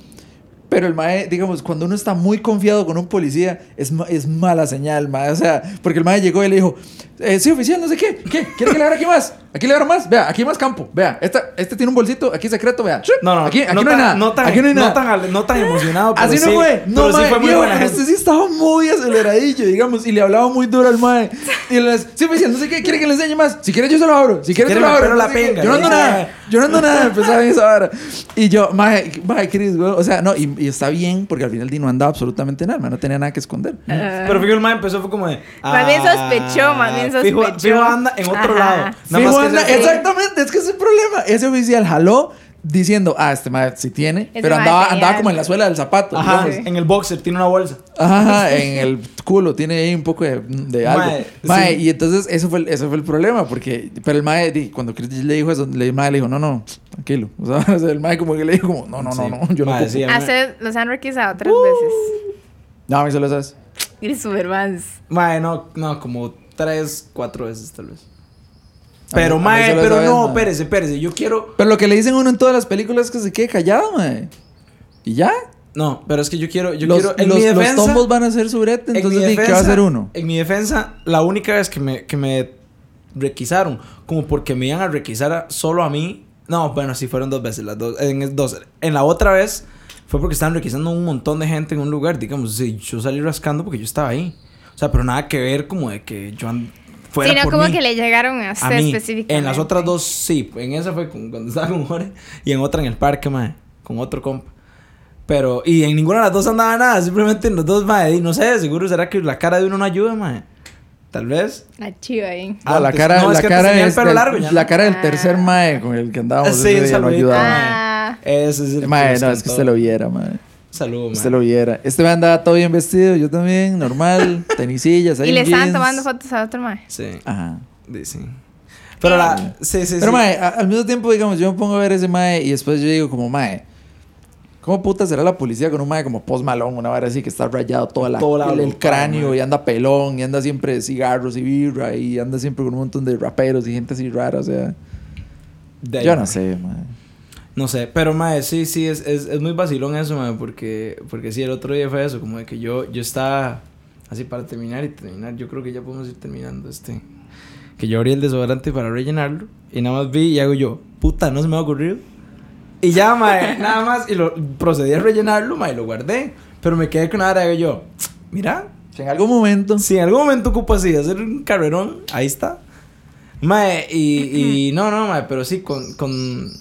Pero el mae, digamos, cuando uno está muy confiado con un policía, es, es mala señal, mae. O sea, porque el mae llegó y le dijo, eh, sí, oficial, no sé qué, ¿qué? ¿Quiere que le abra aquí más? Aquí le abro más, vea, aquí hay más campo, vea, esta, este tiene un bolsito, aquí secreto, vea. No, no, aquí, aquí no, tan, hay nada, No tan, aquí no hay nada. No tan, no emocionado, pero Así no sí- fue, no, pero sí mae, fue muy viejo, buena gente. este sí estaba muy aceleradillo, digamos, y le hablaba muy duro al mae. Y le decía, sí, oficial, no sé qué, ¿quiere que le enseñe más? Si quiere yo se lo abro, si quiere quiere se lo abro. no la pinga, Yo no ando nada, yo no ando nada, empezaba en esa hora. Y yo, mae, mae, Chris, güey, o sea, no, y, y está bien, porque al final Di no andaba absolutamente nada, mae, no tenía nada que esconder. Ah. Pero fijo, el mae empezó fue como de. Más bien ah, sospechó, más bien Fijo, sospechó. fijo anda en otro Ajá. lado. Nada Fijo, más exactamente, es que ese es el problema. Ese oficial jaló diciendo, ah, este mae sí tiene, Este pero andaba, andaba como en la suela del zapato. Ajá, digamos. en el boxer tiene una bolsa. Ajá, en el culo tiene ahí un poco de, de algo. Mae, Mae, sí. y entonces eso fue, el- eso fue el problema, porque, pero el di- cuando Chris le dijo eso, el mae le dijo, no, no, tranquilo. O sea, el mae como que le dijo, como, no, no, no, Sí. no, yo no Mae, ocupo. sí, a mí me- Hacer, los han requisado tres Uh. veces. No, a mí solo sabes. Y Supermans. Mae, no, no, como tres, cuatro veces tal vez. Pero, mae, pero no, mae. espérese, espérese. Yo quiero. Pero lo que le dicen a uno en todas las películas es que se quede callado, mae. Y ya. No, pero es que yo quiero. Yo los, quiero. En los, mi los defensa. tombos van a ser su brete, en entonces, mi di, ¿qué va a defensa- hacer uno? En mi defensa, la única vez que me, que me requisaron, como porque me iban a requisar a- solo a mí. No, bueno, sí fueron dos veces, las dos. En, dos. en la otra vez fue porque estaban requisando un montón de gente en un lugar. Digamos, sí, yo salí rascando porque yo estaba ahí. O sea, pero nada que ver como de que yo fuera Sino por como mí. que le llegaron a A usted mí. específicamente. En las otras dos, sí. En esa fue con- cuando estaba con Jorge. Y en otra en el parque, mae. Con otro compa. Pero, y en ninguna de las dos andaba nada. Simplemente en los dos, mae. Y no sé, seguro será que la cara de uno no ayuda, mae. Tal vez. La chiva ahí. No, la cara, No, es la que antes cara es del- largo, ya la cara del Ah. tercer mae con el que andábamos Sí, ese día no saludito, ayudaba. Ah. Ese es el que Mae, no, es que usted lo viera, mae. Saludos, Usted lo viera. Este me andaba todo bien vestido, yo también, normal, tenisillas, ahí Y le estaban tomando fotos a otro mae. Sí, Ajá. sí, sí. Pero la. Sí, sí, Pero, sí. mae, a- al mismo tiempo, digamos, yo me pongo a ver ese mae y después yo digo, como, mae, ¿cómo puta será la policía con un mae como Post Malone, una vara así que está rayado toda la, Todo lado, el, cráneo mae. y anda pelón y anda siempre de cigarros y birra y anda siempre con un montón de raperos y gente así rara, o sea, De ahí, yo no mae. sé, mae. No sé, pero mae, sí, sí, es, es, es muy vacilón eso, mae, porque, porque sí, el otro día fue eso, como de que yo, yo estaba así para terminar y terminar, yo creo que ya podemos ir terminando este. Que yo abrí el desodorante para rellenarlo y nada más vi y hago yo, puta, no se me ha ocurrido. Y ya, mae, nada más, y lo procedí a rellenarlo, mae, y lo guardé. Pero me quedé con nada, hago yo, mira, Si en algún momento... si en algún momento ocupo así hacer un carrerón, ahí está. Mae, y, y no, no, mae, pero sí, con, con,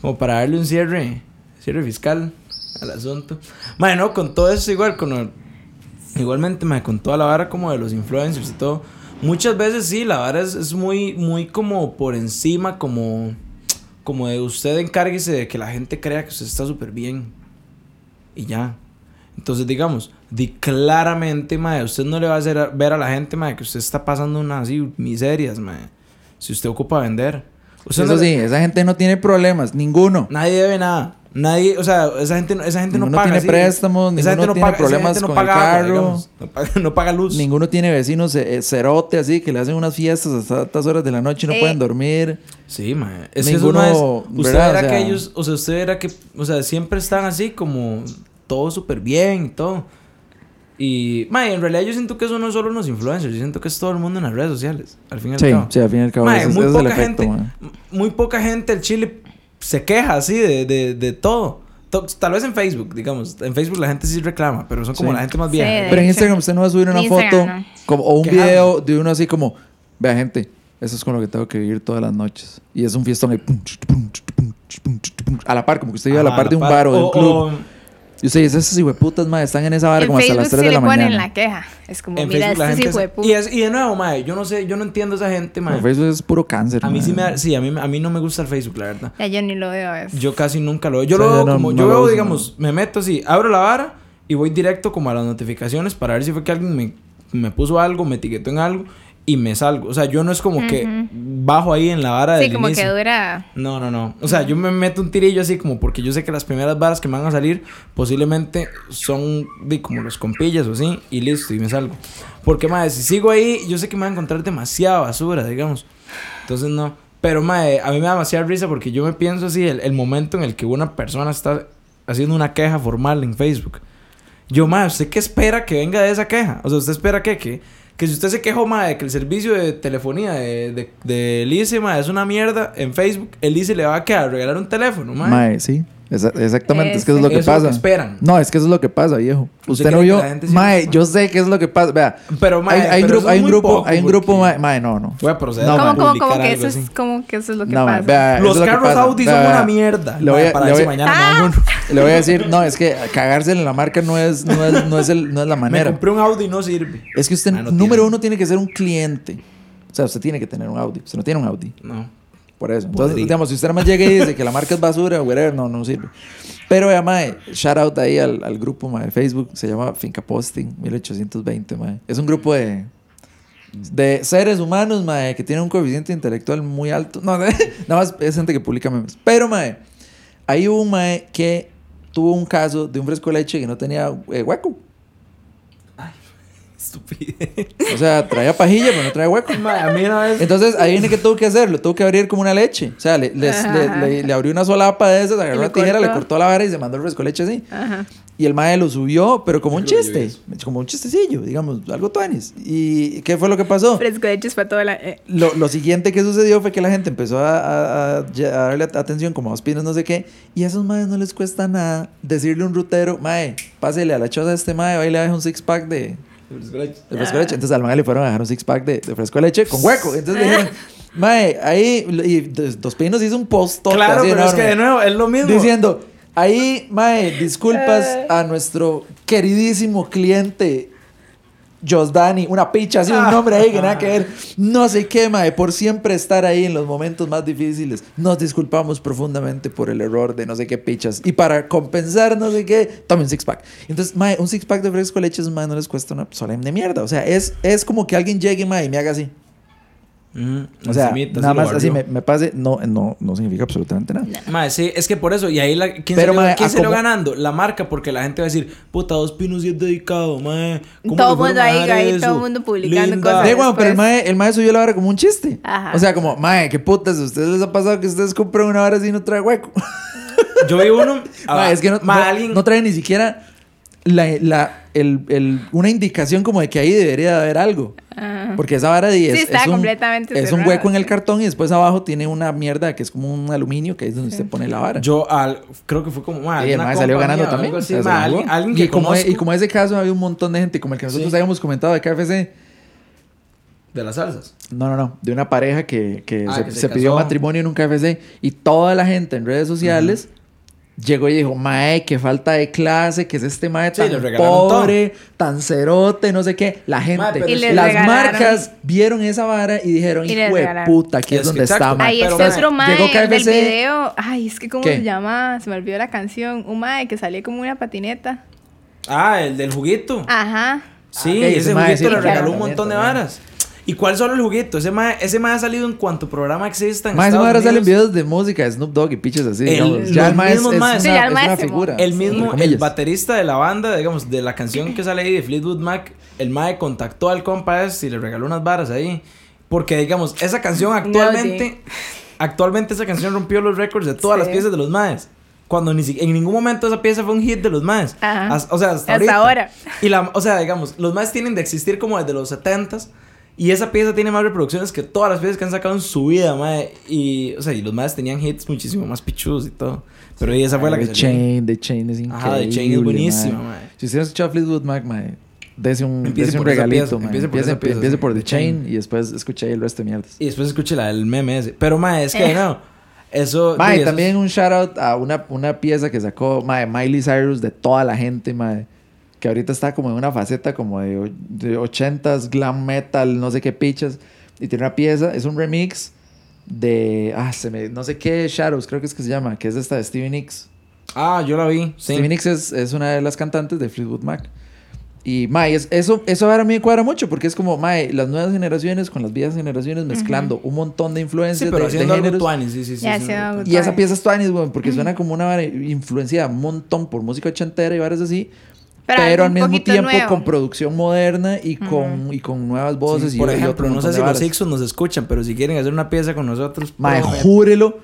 Como para darle un cierre, cierre fiscal al asunto. Mae, no, con todo eso igual, con el- igualmente, mae, con toda la vara como de los influencers y todo. Muchas veces sí, la vara es, es muy, muy como por encima, como, como de usted encárguese de que la gente crea que usted está súper bien. Y ya. Entonces, digamos, di claramente, mae, usted no le va a hacer ver a la gente, mae, que usted está pasando unas así miserias, mae. Si usted ocupa vender. Usted Eso no- sí, esa gente no tiene problemas, ninguno. Nadie debe nada. Nadie, o sea, esa gente, no- esa gente no paga. tiene así. préstamos, Esa gente ninguno tiene esa problemas gente con el paga agua, carro. digamos. no, paga, no paga luz. Ninguno tiene vecinos eh, cerote así que le hacen unas fiestas hasta altas horas de la noche y no Eh. pueden dormir. Sí, mae. Es Ninguno, que esos maes, usted verá O sea- que ellos, o sea, usted verá que, o sea, siempre están así como todo súper bien y todo. Y, mae, en realidad yo siento que eso no es solo los influencers, yo siento que es todo el mundo en las redes sociales, al fin y al Sí, cabo. sí, al fin y al cabo. Mae, muy es el poca efecto, gente, muy poca gente el Chile se queja así de, de, de todo. To- Tal vez en Facebook, digamos. En Facebook la gente sí reclama, pero son como Sí. la gente más vieja. Pero en. Instagram usted no va a subir una foto no. como, o un video de uno así como, vea gente, eso es con lo que tengo que vivir todas las noches. Y es un fiestón ahí, a la par, como que usted iba a la par de un bar o de un O- club. Y usted dice, esos hijueputas, madre, están en esa En como hasta Facebook las 3 sí de le la ponen mañana. la queja. Es como, en mira, Facebook este de es- y, es- y de nuevo, mae, yo no sé, yo no entiendo a esa gente, mae. No, Facebook es puro cáncer. A mí sí me da- sí, a mí, a mí no me gusta el Facebook, la verdad. Ya yo ni lo veo a veces. Yo casi nunca lo veo. Yo O sea, lo veo no- como, no yo veo, uso, digamos, me meto así, abro la vara y voy directo como a las notificaciones para ver si fue que alguien me, me puso algo, me etiquetó en algo y me salgo. O sea, yo no es como que bajo ahí en la vara Sí, del como que inicio. dura. No, no, no. O sea, yo me meto un tirillo así como porque yo sé que las primeras varas que me van a salir posiblemente son de como los compillas o así y listo y me salgo. Porque, madre, si sigo ahí, yo sé que me van a encontrar demasiada basura, digamos. Entonces, no. Pero, madre, a mí me da demasiada risa porque yo me pienso así el, el momento en el que una persona está haciendo una queja formal en Facebook. Yo, madre, ¿usted qué espera que venga de esa queja? O sea, ¿usted espera qué? Que, que si usted se quejó, de que el servicio de telefonía de, de, de Elise, es una mierda en Facebook, Elise le va a quedar regalar un teléfono. Mae, sí. Esa- exactamente, es que eso es lo que Eso es lo pasa. que esperan. No, es que eso es lo que pasa, viejo. ¿Usted Usted no que vio. Mae, yo sé qué es lo que pasa. Vea, Pero, mae, hay, hay, pero grupo, hay un grupo, poco, hay un grupo, porque- mae, mae, no, no. Voy a proceder No, a ¿Cómo, cómo, que eso así. es, cómo que eso es lo que No, mae, pasa? vea, Los es lo que carros pasa. Audi son Vea, una mierda. Le voy a- para le voy- mañana me. Le voy a decir, no, es que cagarse en la marca no es, no es, no es, el, no es la Me manera. compré un Audi y no sirve. Es que usted, número uno, tiene que ser un cliente. O sea, usted tiene que tener un Audi. Usted no tiene un Audi. No. Por eso. Entonces, digamos, si usted nada más llega y dice que la marca es basura, whatever, no, no sirve. Pero, vea, mae, shout out ahí al, al grupo, mae, de Facebook. Se llama Finca Posting 1820, mae. Es un grupo de, de seres humanos, mae, que tienen un coeficiente intelectual muy alto. No, nada más es gente que publica memes. Pero, mae, ahí hubo un mae que tuvo un caso de un fresco de leche que no tenía eh, hueco. Estupidez. O sea, traía pajilla, pero no traía hueco. A mí una vez. Entonces, ahí viene que tuvo que hacerlo. Tuvo que abrir como una leche. O sea, le, les- le, le- le abrió una solapa de esas, agarró una tijera, le cortó. cortó la vara y se mandó el fresco de leche así. Ajá. Y el mae lo subió, pero como un lo chiste. Como un chistecillo, digamos, algo tuanis. ¿Y qué fue lo que pasó? Fresco de para toda la... eh, Lo, lo siguiente que sucedió fue que la gente empezó a, a- a- a darle atención como a dos pinos, no sé qué. Y a esos maes no les cuesta nada decirle a un rutero, mae, pásele a la choza de este mae, y le deja un six pack de, de fresco de leche. Entonces al mae le fueron a dejar un six pack de, de fresco de leche con hueco. Entonces le dijeron, mae, ahí, y Dos- Pinos hizo un post Claro, pero es que de nuevo es lo mismo. diciendo, ahí, mae, disculpas a nuestro queridísimo cliente. Josdani, una picha, así un Ah. nombre ahí que nada que ver. No sé qué, mae, por siempre estar ahí en los momentos más difíciles. Nos disculpamos profundamente por el error de no sé qué pichas. Y para compensar no sé qué, tome un six pack. Entonces, mae, un six pack de fresco de leche, mae, no les cuesta una solemne mierda. O sea, es, es como que alguien llegue, mae, y me haga así. O sea, nada más así me, pase, no, no, no significa absolutamente nada. Mae, sí, es que por eso, y ahí la, ¿quién Pero, salió, mae, quién salió como- ganando? La marca, porque la gente va a decir, puta, dos pinos y es dedicado, mae. ¿cómo Todo el mundo ahí, todo el mundo publicando Linda". cosas. Sí, bueno, pero el mae, el mae subió la vara como un chiste. Ajá. O sea, como, mae, qué putas, ¿a ustedes les ha pasado que ustedes compran una vara así y no trae hueco? Yo vi uno. ah, es que no, mae, no- alguien- no trae ni siquiera la, la- el, el- una indicación como de que ahí debería de haber algo. Ajá. Porque esa vara de es, Sí, está es un, completamente es un hueco en el sí. cartón y después abajo tiene una mierda que es como un aluminio que es donde usted pone la vara. Yo al, creo que fue como. alguna mae salió ganando también. así, o sea, se alguien, alguien y, como, y como ese caso había un montón de gente, como el que nosotros Sí. habíamos comentado de KFC. De las salsas. No, no, no. De una pareja que, que Ah, se, que se se pidió matrimonio en un KFC y toda la gente en redes sociales llegó y dijo, mae, qué falta de clase, que es este mae Sí, tan le regalaron pobre, tan cerote, no sé qué. La gente, Mae, Y las regalaron- marcas vieron esa vara y dijeron, Y hijo de puta, aquí es, donde exacto. está, mae. Ahí está otro mae llegó del KFC. video. Ay, es que cómo ¿Qué? se llama, se me olvidó la canción. Un mae que salía como una patineta. Ah, el del juguito. Ajá. Sí, Ah, ese ese mae juguito sí le regaló un montón de varas. ¿Y cuál solo el juguito? Ese mae, ese mae ha salido en cuanto programa exista en Más Estados ahora salen videos de música de Snoop Dogg y piches así. El-. Ya el mae es, es una, Sí, ya el es mae una figura. El mismo, el comillas. baterista de la banda, digamos, de la canción que sale ahí de Fleetwood Mac, el mae contactó al compa ese y le regaló unas varas ahí. Porque, digamos, esa canción actualmente, actualmente esa canción rompió los récords de todas Sí. las piezas de los maes. Cuando ni si- en ningún momento esa pieza fue un hit de los maes. Ajá. As- o sea, hasta, Hasta ahora. Y la, o sea, digamos, los maes tienen de existir como desde los 70s. Y esa pieza tiene más reproducciones que todas las piezas que han sacado en su vida, mae. Y, o sea, y los maes tenían hits muchísimo más pichudos y todo. Pero y esa fue la que The salió. Chain, The Chain es increíble. Ajá, The Chain es buenísima, mae. mae. Si usted no ha escuchado Fleetwood Mac, mae, dese un, Empiece dese un regalito, pieza, empiece por Empiece, esa pieza, empiece sí, por The The Chain, Chain. y después escuché el resto de mierdas. Y después escuché la del meme ese. Pero, mae, es que no. Eso. Mae, sí, eso también es- un shout out a una, una pieza que sacó mae, Miley Cyrus de toda la gente, mae, que ahorita está como en una faceta como de, de 80s, glam metal, no sé qué pichas. Y tiene una pieza, es un remix de, ah, se me, no sé qué, Shadows, creo que es que se llama, que es esta de Stevie Nicks. Ah, yo la vi. Sí. Stevie Nicks es, es una de las cantantes de Fleetwood Mac. Y, mae, es- eso, eso ahora a mí me cuadra mucho porque es como, mae, las nuevas generaciones con las viejas generaciones mezclando un montón de Sí, influencias pero de, de haciendo algo géneros. tuanis. Sí, sí, sí. Sí, sí, Y esa pieza es Tuanis, güey, porque suena como una vara influenciada un montón por música ochentera y varas así. Pero, algo al mismo tiempo nuevo. con producción moderna y con, y con nuevas voces. Sí, y, por ejemplo, no sé si los. Ixos nos escuchan, pero si quieren hacer una pieza con nosotros. Mae, júrelo,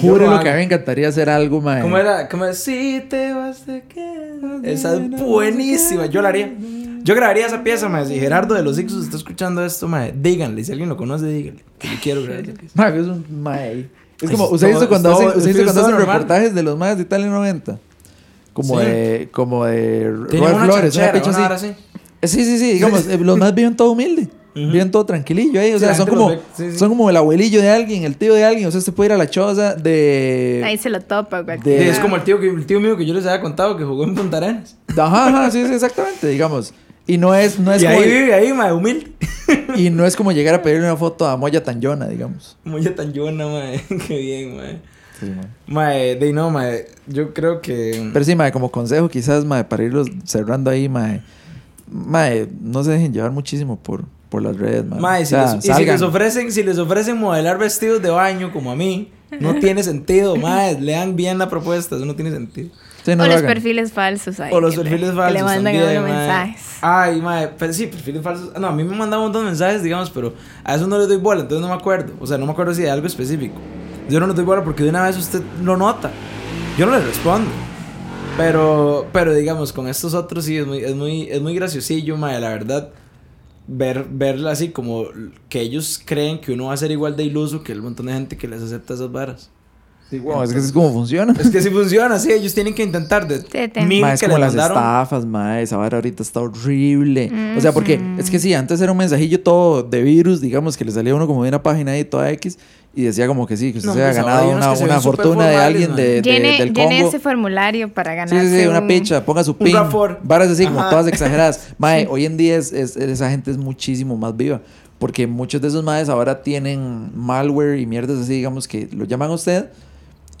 júrelo lo que a mí me encantaría hacer algo, mae. ¿Cómo era? ¿Cómo era? Si te vas de quedas. Esa es buenísima. Yo la haría. Yo grabaría esa pieza, mae. Si Gerardo de los Ixos está escuchando esto, mae, díganle. Si alguien lo conoce, díganle. Que yo quiero grabar esa pieza. Mae, es un mae. Es como, es ¿usted todo- hizo cuando hacen, cuando hacen reportajes de los maes de Italia 90? Como Sí. de, como de Tenía Roy una Flores, una una así. Sí, sí, sí, digamos, los más viven todo humilde. Viven todo tranquilillo ahí. O Sí, sea, son como, sí, son como el abuelillo de alguien, el tío de alguien. O sea, usted puede ir a la choza de. Ahí se lo topa, güey. de- Es como el tío, que, el tío mío que yo les había contado que jugó en Punta Arenas. Ajá, ajá, sí, sí, exactamente, digamos. Y no es, no es y como, ahí vive, ahí, mae, humilde. y no es como llegar a pedirle una foto a Moya Tanyona, digamos. Muy tan llona, mae. Qué bien, mae. Sí. Mae, de no, mae. Yo creo que. Pero sí, mae, como consejo, quizás, mae, para irlos cerrando ahí, mae. Mae, no se dejen llevar muchísimo por, por las redes, mae. Mae, O si sea, les, y si les ofrecen, si les ofrecen modelar vestidos de baño como a mí, no tiene sentido, mae. Lean bien la propuesta, eso no tiene sentido. Sí, no o lo los hagan. perfiles falsos ahí. O los que le- perfiles que falsos. le mandan también, a uno mae. mensajes. Ay, mae, pero sí, perfiles falsos. No, a mí me mandan un montón de mensajes, digamos, pero a eso no les doy bola, entonces no me acuerdo. O sea, no me acuerdo si de algo específico. Yo no les doy bola porque de una vez usted lo nota. Yo no les respondo. Pero, pero digamos, con estos otros sí es muy, es muy, es muy graciosillo, mae, la verdad. Ver, verla así como que ellos creen que uno va a ser igual de iluso que el montón de gente que les acepta esas varas. Sí, bueno, es que así es como funciona. Es que así funciona, sí, ellos tienen que intentar de Sí, te- mil Mae, es que como les las mandaron. estafas, mae. Esa vara ahorita está horrible. O sea, porque es que sí, antes era un mensajillo todo de virus, digamos, que le salía a uno como de una página ahí toda X y decía como que sí, que usted No, se había pues ganado una, una súper fortuna de alguien de, de- Llene, del llene Congo. ese formulario para Sí, ganarse sí, sí, una un- picha, ponga su pin. Varas así, como todas exageradas. Mae, hoy en día es, es- esa gente es muchísimo más viva. Porque muchos de esos maes ahora tienen malware y mierdas así, digamos, que lo llaman a usted.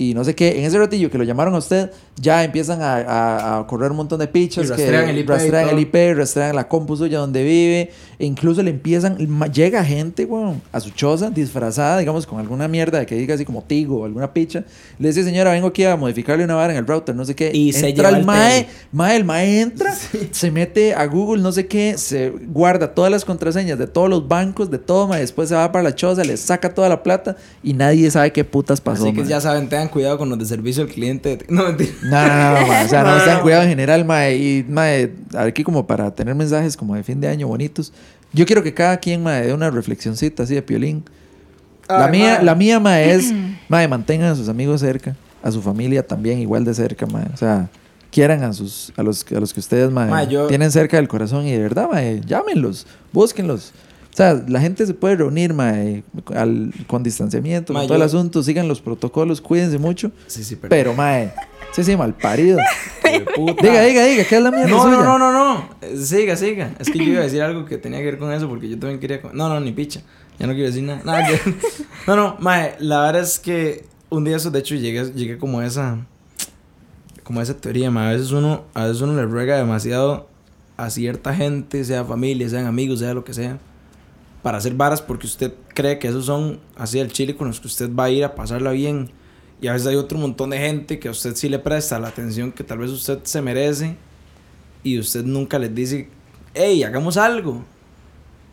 Y no sé qué, en ese ratillo que lo llamaron a usted, ya empiezan a, a- a correr un montón de pichas. Que rastrean el IP Rastrean el todo. IP, rastrean la compu suya donde vive. E incluso le empiezan, llega gente, weón, a su choza disfrazada, digamos, con alguna mierda de que diga así como Tigo o alguna picha. Le dice, señora, vengo aquí a modificarle una vara en el router, no sé qué. Y se entra lleva el el mae, mae, el mae entra, se mete a Google, no sé qué, se guarda todas las contraseñas de todos los bancos, de todo, mae. Después se va para la choza, le saca toda la plata y nadie sabe qué putas pasó. Así que mae. ya saben, tengan cuidado con los de servicio al cliente. No, mentira. No, no, no, no, mae, o sea, no, No, no, cuidado en general, mae. Y, mae, aquí como para tener mensajes como de fin de año bonitos. Yo quiero que cada quien, mae, dé una reflexioncita así de piolín. La mía, la mía, mae, es, mae, mantengan a sus amigos cerca, a su familia también igual de cerca, mae. O sea, quieran a sus, a los, a los que ustedes, mae, Mae, yo- tienen cerca del corazón y de verdad, mae, llámenlos, búsquenlos. O sea, la gente se puede reunir, mae, al- con distanciamiento, con todo el asunto, sigan los protocolos, cuídense mucho. Sí, sí, Pero, mae, sí, sí, mal parido. diga, diga, diga, ¿qué es la mierda No, suya? no, no, no, no. Siga, siga. Es que yo iba a decir algo que tenía que ver con eso porque yo también quería. No, no, ni picha. Ya no quiero decir nada. Nada que- No, no, mae, la verdad es que un día eso, de hecho, llegué, llegué como a esa. Como a esa teoría, mae. A veces uno, a veces uno le ruega demasiado a cierta gente, sea familia, sean amigos, sea lo que sea, para hacer varas porque usted cree que esos son así el chile con los que usted va a ir a pasarla bien. Y a veces hay otro montón de gente que a usted sí le presta la atención que tal vez usted se merece y usted nunca les dice, hey, hagamos algo.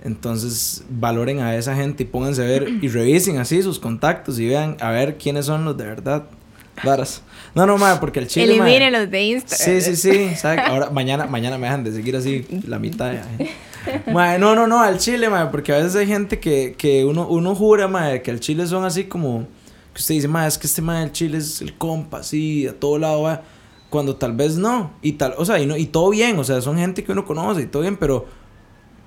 Entonces valoren a esa gente y pónganse a ver y revisen así sus contactos y vean a ver quiénes son los de verdad. Varas. No, no, madre, porque el chile. mae- Elimine los de Instagram. Sí, sí, sí. ¿sabe? Ahora, mañana, mañana me dejan de seguir así la mitad. Mae, no, no, no, al chile, mae, porque a veces hay gente que, que uno, uno jura, mae, que al chile son así como. Que usted dice, mae, es que este mae del chile es el compa, así, a todo lado va. Cuando tal vez no. Y tal, o sea, y, no, y todo bien, o sea, son gente que uno conoce y todo bien, pero.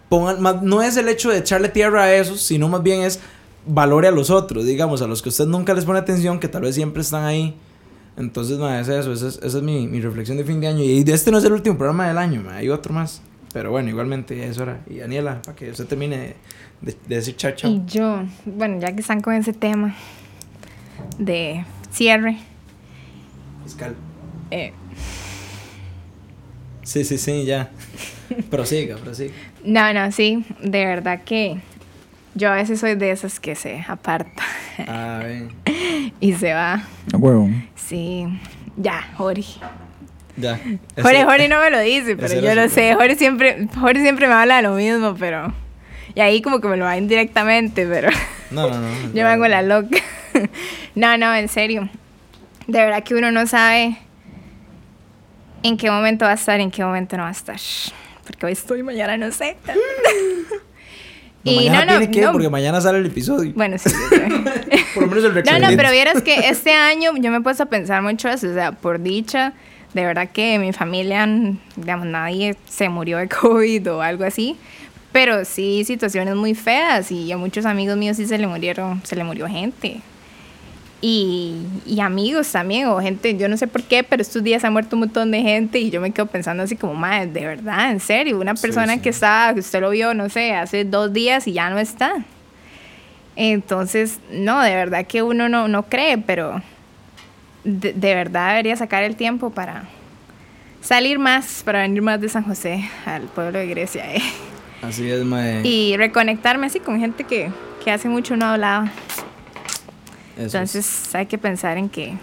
Pongan, más, no es el hecho de echarle tierra a esos, sino más bien es valore a los otros, digamos, a los que usted nunca les pone atención, que tal vez siempre están ahí. Entonces, ma, es eso, esa es, esa es mi, mi reflexión de fin de año. Y este no es el último programa del año, ma, hay otro más. Pero bueno, igualmente es hora. Y Daniela, para que usted termine de, de decir chao, chao. Y yo, bueno, ya que están con ese tema de cierre, Fiscal. eh, Sí, sí, sí, ya. prosiga, prosiga. no, no, sí, de verdad que yo a veces soy de esas que se aparta Ah, ven. y se va. A huevo. Sí, ya, Jori. Ya. Jorge, Ese- Jorge no me lo dice, pero yo lo sé. Jorge siempre, Jorge siempre me habla de lo mismo, pero... Y ahí como que me lo va indirectamente, pero No, no, no. yo me hago la loca. no, no, en serio. De verdad que uno no sabe en qué momento va a estar, en qué momento no va a estar. Porque hoy estoy, mañana no sé. No, mañana tiene que, no. porque mañana sale el episodio. Bueno, sí. sé. Por lo menos el No, no, pero vieras que este año yo me he puesto a pensar mucho eso. O sea, por dicha, de verdad que mi familia, digamos, nadie se murió de COVID o algo así. Pero sí, situaciones muy feas y a muchos amigos míos sí se le murieron, se le murió gente. Y, y amigos también, o gente, yo no sé por qué, pero estos días ha muerto un montón de gente y yo me quedo pensando así como, madre, de verdad, en serio, una Sí, persona sí. que estaba, que usted lo vio, no sé, hace dos días y ya no está. Entonces, no, de verdad que uno no, no cree, pero de, de verdad debería sacar el tiempo para salir más, para venir más de San José al pueblo de Grecia eh. Así es, mae. y reconectarme así con gente que, que hace mucho no hablaba. Eso es. Entonces hay que pensar en que...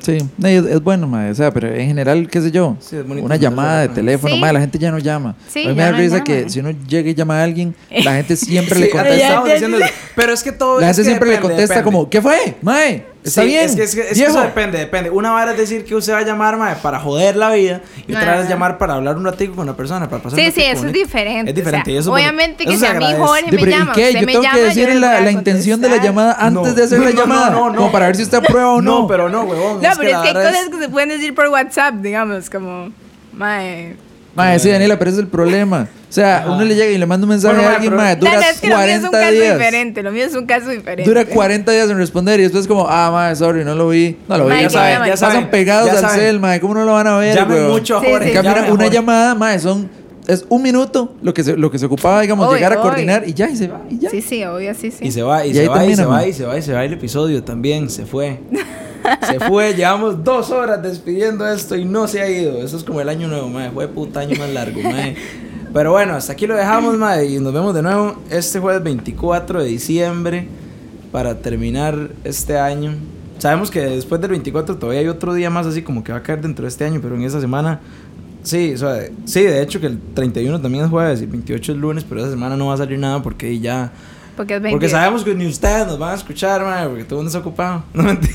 Sí, es, es bueno, mae. O sea, pero en general, qué sé yo, Sí, es una llamada de teléfono, Sí. mae, la gente ya no llama. Sí, a mí me da no risa llama. que si uno llega y llama a alguien, la gente siempre Sí, le contesta. diciendo. Pero es que todo La es gente que siempre le depende, contesta depende. como, ¿qué fue? Mae, está Sí, bien. Es que, es que- es que eso depende, depende. Una vara es decir que usted va a llamar mae, para joder la vida y otra vez llamar para hablar un ratico con una persona, para pasar Sí, un sí, eso es diferente. Es diferente. o sea, eso obviamente que si a mí. Jorge me pero ¿y llama, usted Yo me tengo que llama, yo decirle le la, la intención de la llamada antes No. de hacer No, la no, llamada. no, no, Como no. para ver si usted aprueba o no. No, pero no, huevón. No, es pero es la que hay cosas que se pueden decir por WhatsApp, digamos, como... Mae, Mae, sí, Daniela, pero ese es el problema. O sea, uno le llega y le manda un mensaje Bueno, a alguien, mae, dura es que lo mío es un 40 caso días. diferente. Lo mío es un caso diferente. Dura 40 días en responder y después como, ah, mae, sorry, no lo vi. No lo vi. Mae, Ya saben, ya saben, pasan pegados ya al saben. cel, mae, ¿cómo no lo van a ver, Llamen mucho a Sí, Jorge. sí. En cambio, una, llamada, mae, son... Es un minuto lo que se, lo que se ocupaba, digamos, llegar a coordinar y ya, y se va, y ya. Sí, sí, obvio, sí, sí. Y se va, y, Y se va, y se va, y se va, y se va el episodio también. Se fue. se fue. Llevamos dos horas despidiendo esto y no se ha ido. Eso es como el año nuevo, mae. Fue puta año más largo, mae. Pero bueno, hasta aquí lo dejamos, mae. Y nos vemos de nuevo este jueves 24 de diciembre para terminar este año. Sabemos que después del 24 todavía hay otro día más así como que va a caer dentro de este año, pero en esa semana Sí, o sea, sí, de hecho que el 31 también es jueves y el 28 es lunes, pero esa semana no va a salir nada porque ya... Porque es Porque 22. sabemos que ni ustedes nos van a escuchar, madre, porque todo el mundo está ocupado. No, mentira.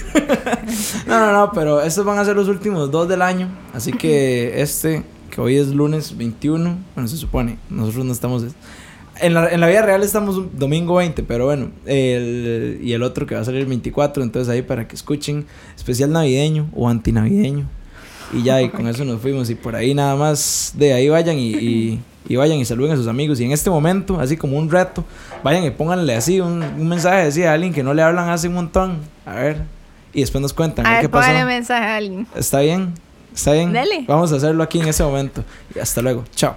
no, no, no, pero estos van a ser los últimos dos del año. Así que este, que hoy es lunes 21, bueno, se supone, nosotros no estamos... En la, en la vida real estamos domingo 20, pero bueno, el, y el otro que va a salir el 24, entonces ahí para que escuchen especial navideño o antinavideño. Y ya, y con eso nos fuimos. Y por ahí nada más, de ahí vayan y, y, y vayan y saluden a sus amigos. Y en este momento, así como un reto, vayan y pónganle así un, un mensaje así a alguien que no le hablan hace un montón. A ver. Y después nos cuentan a A ver qué pasó. mensaje a alguien. ¿Está bien? ¿Está bien? Dele. Vamos a hacerlo aquí en ese momento. Y hasta luego. Chao.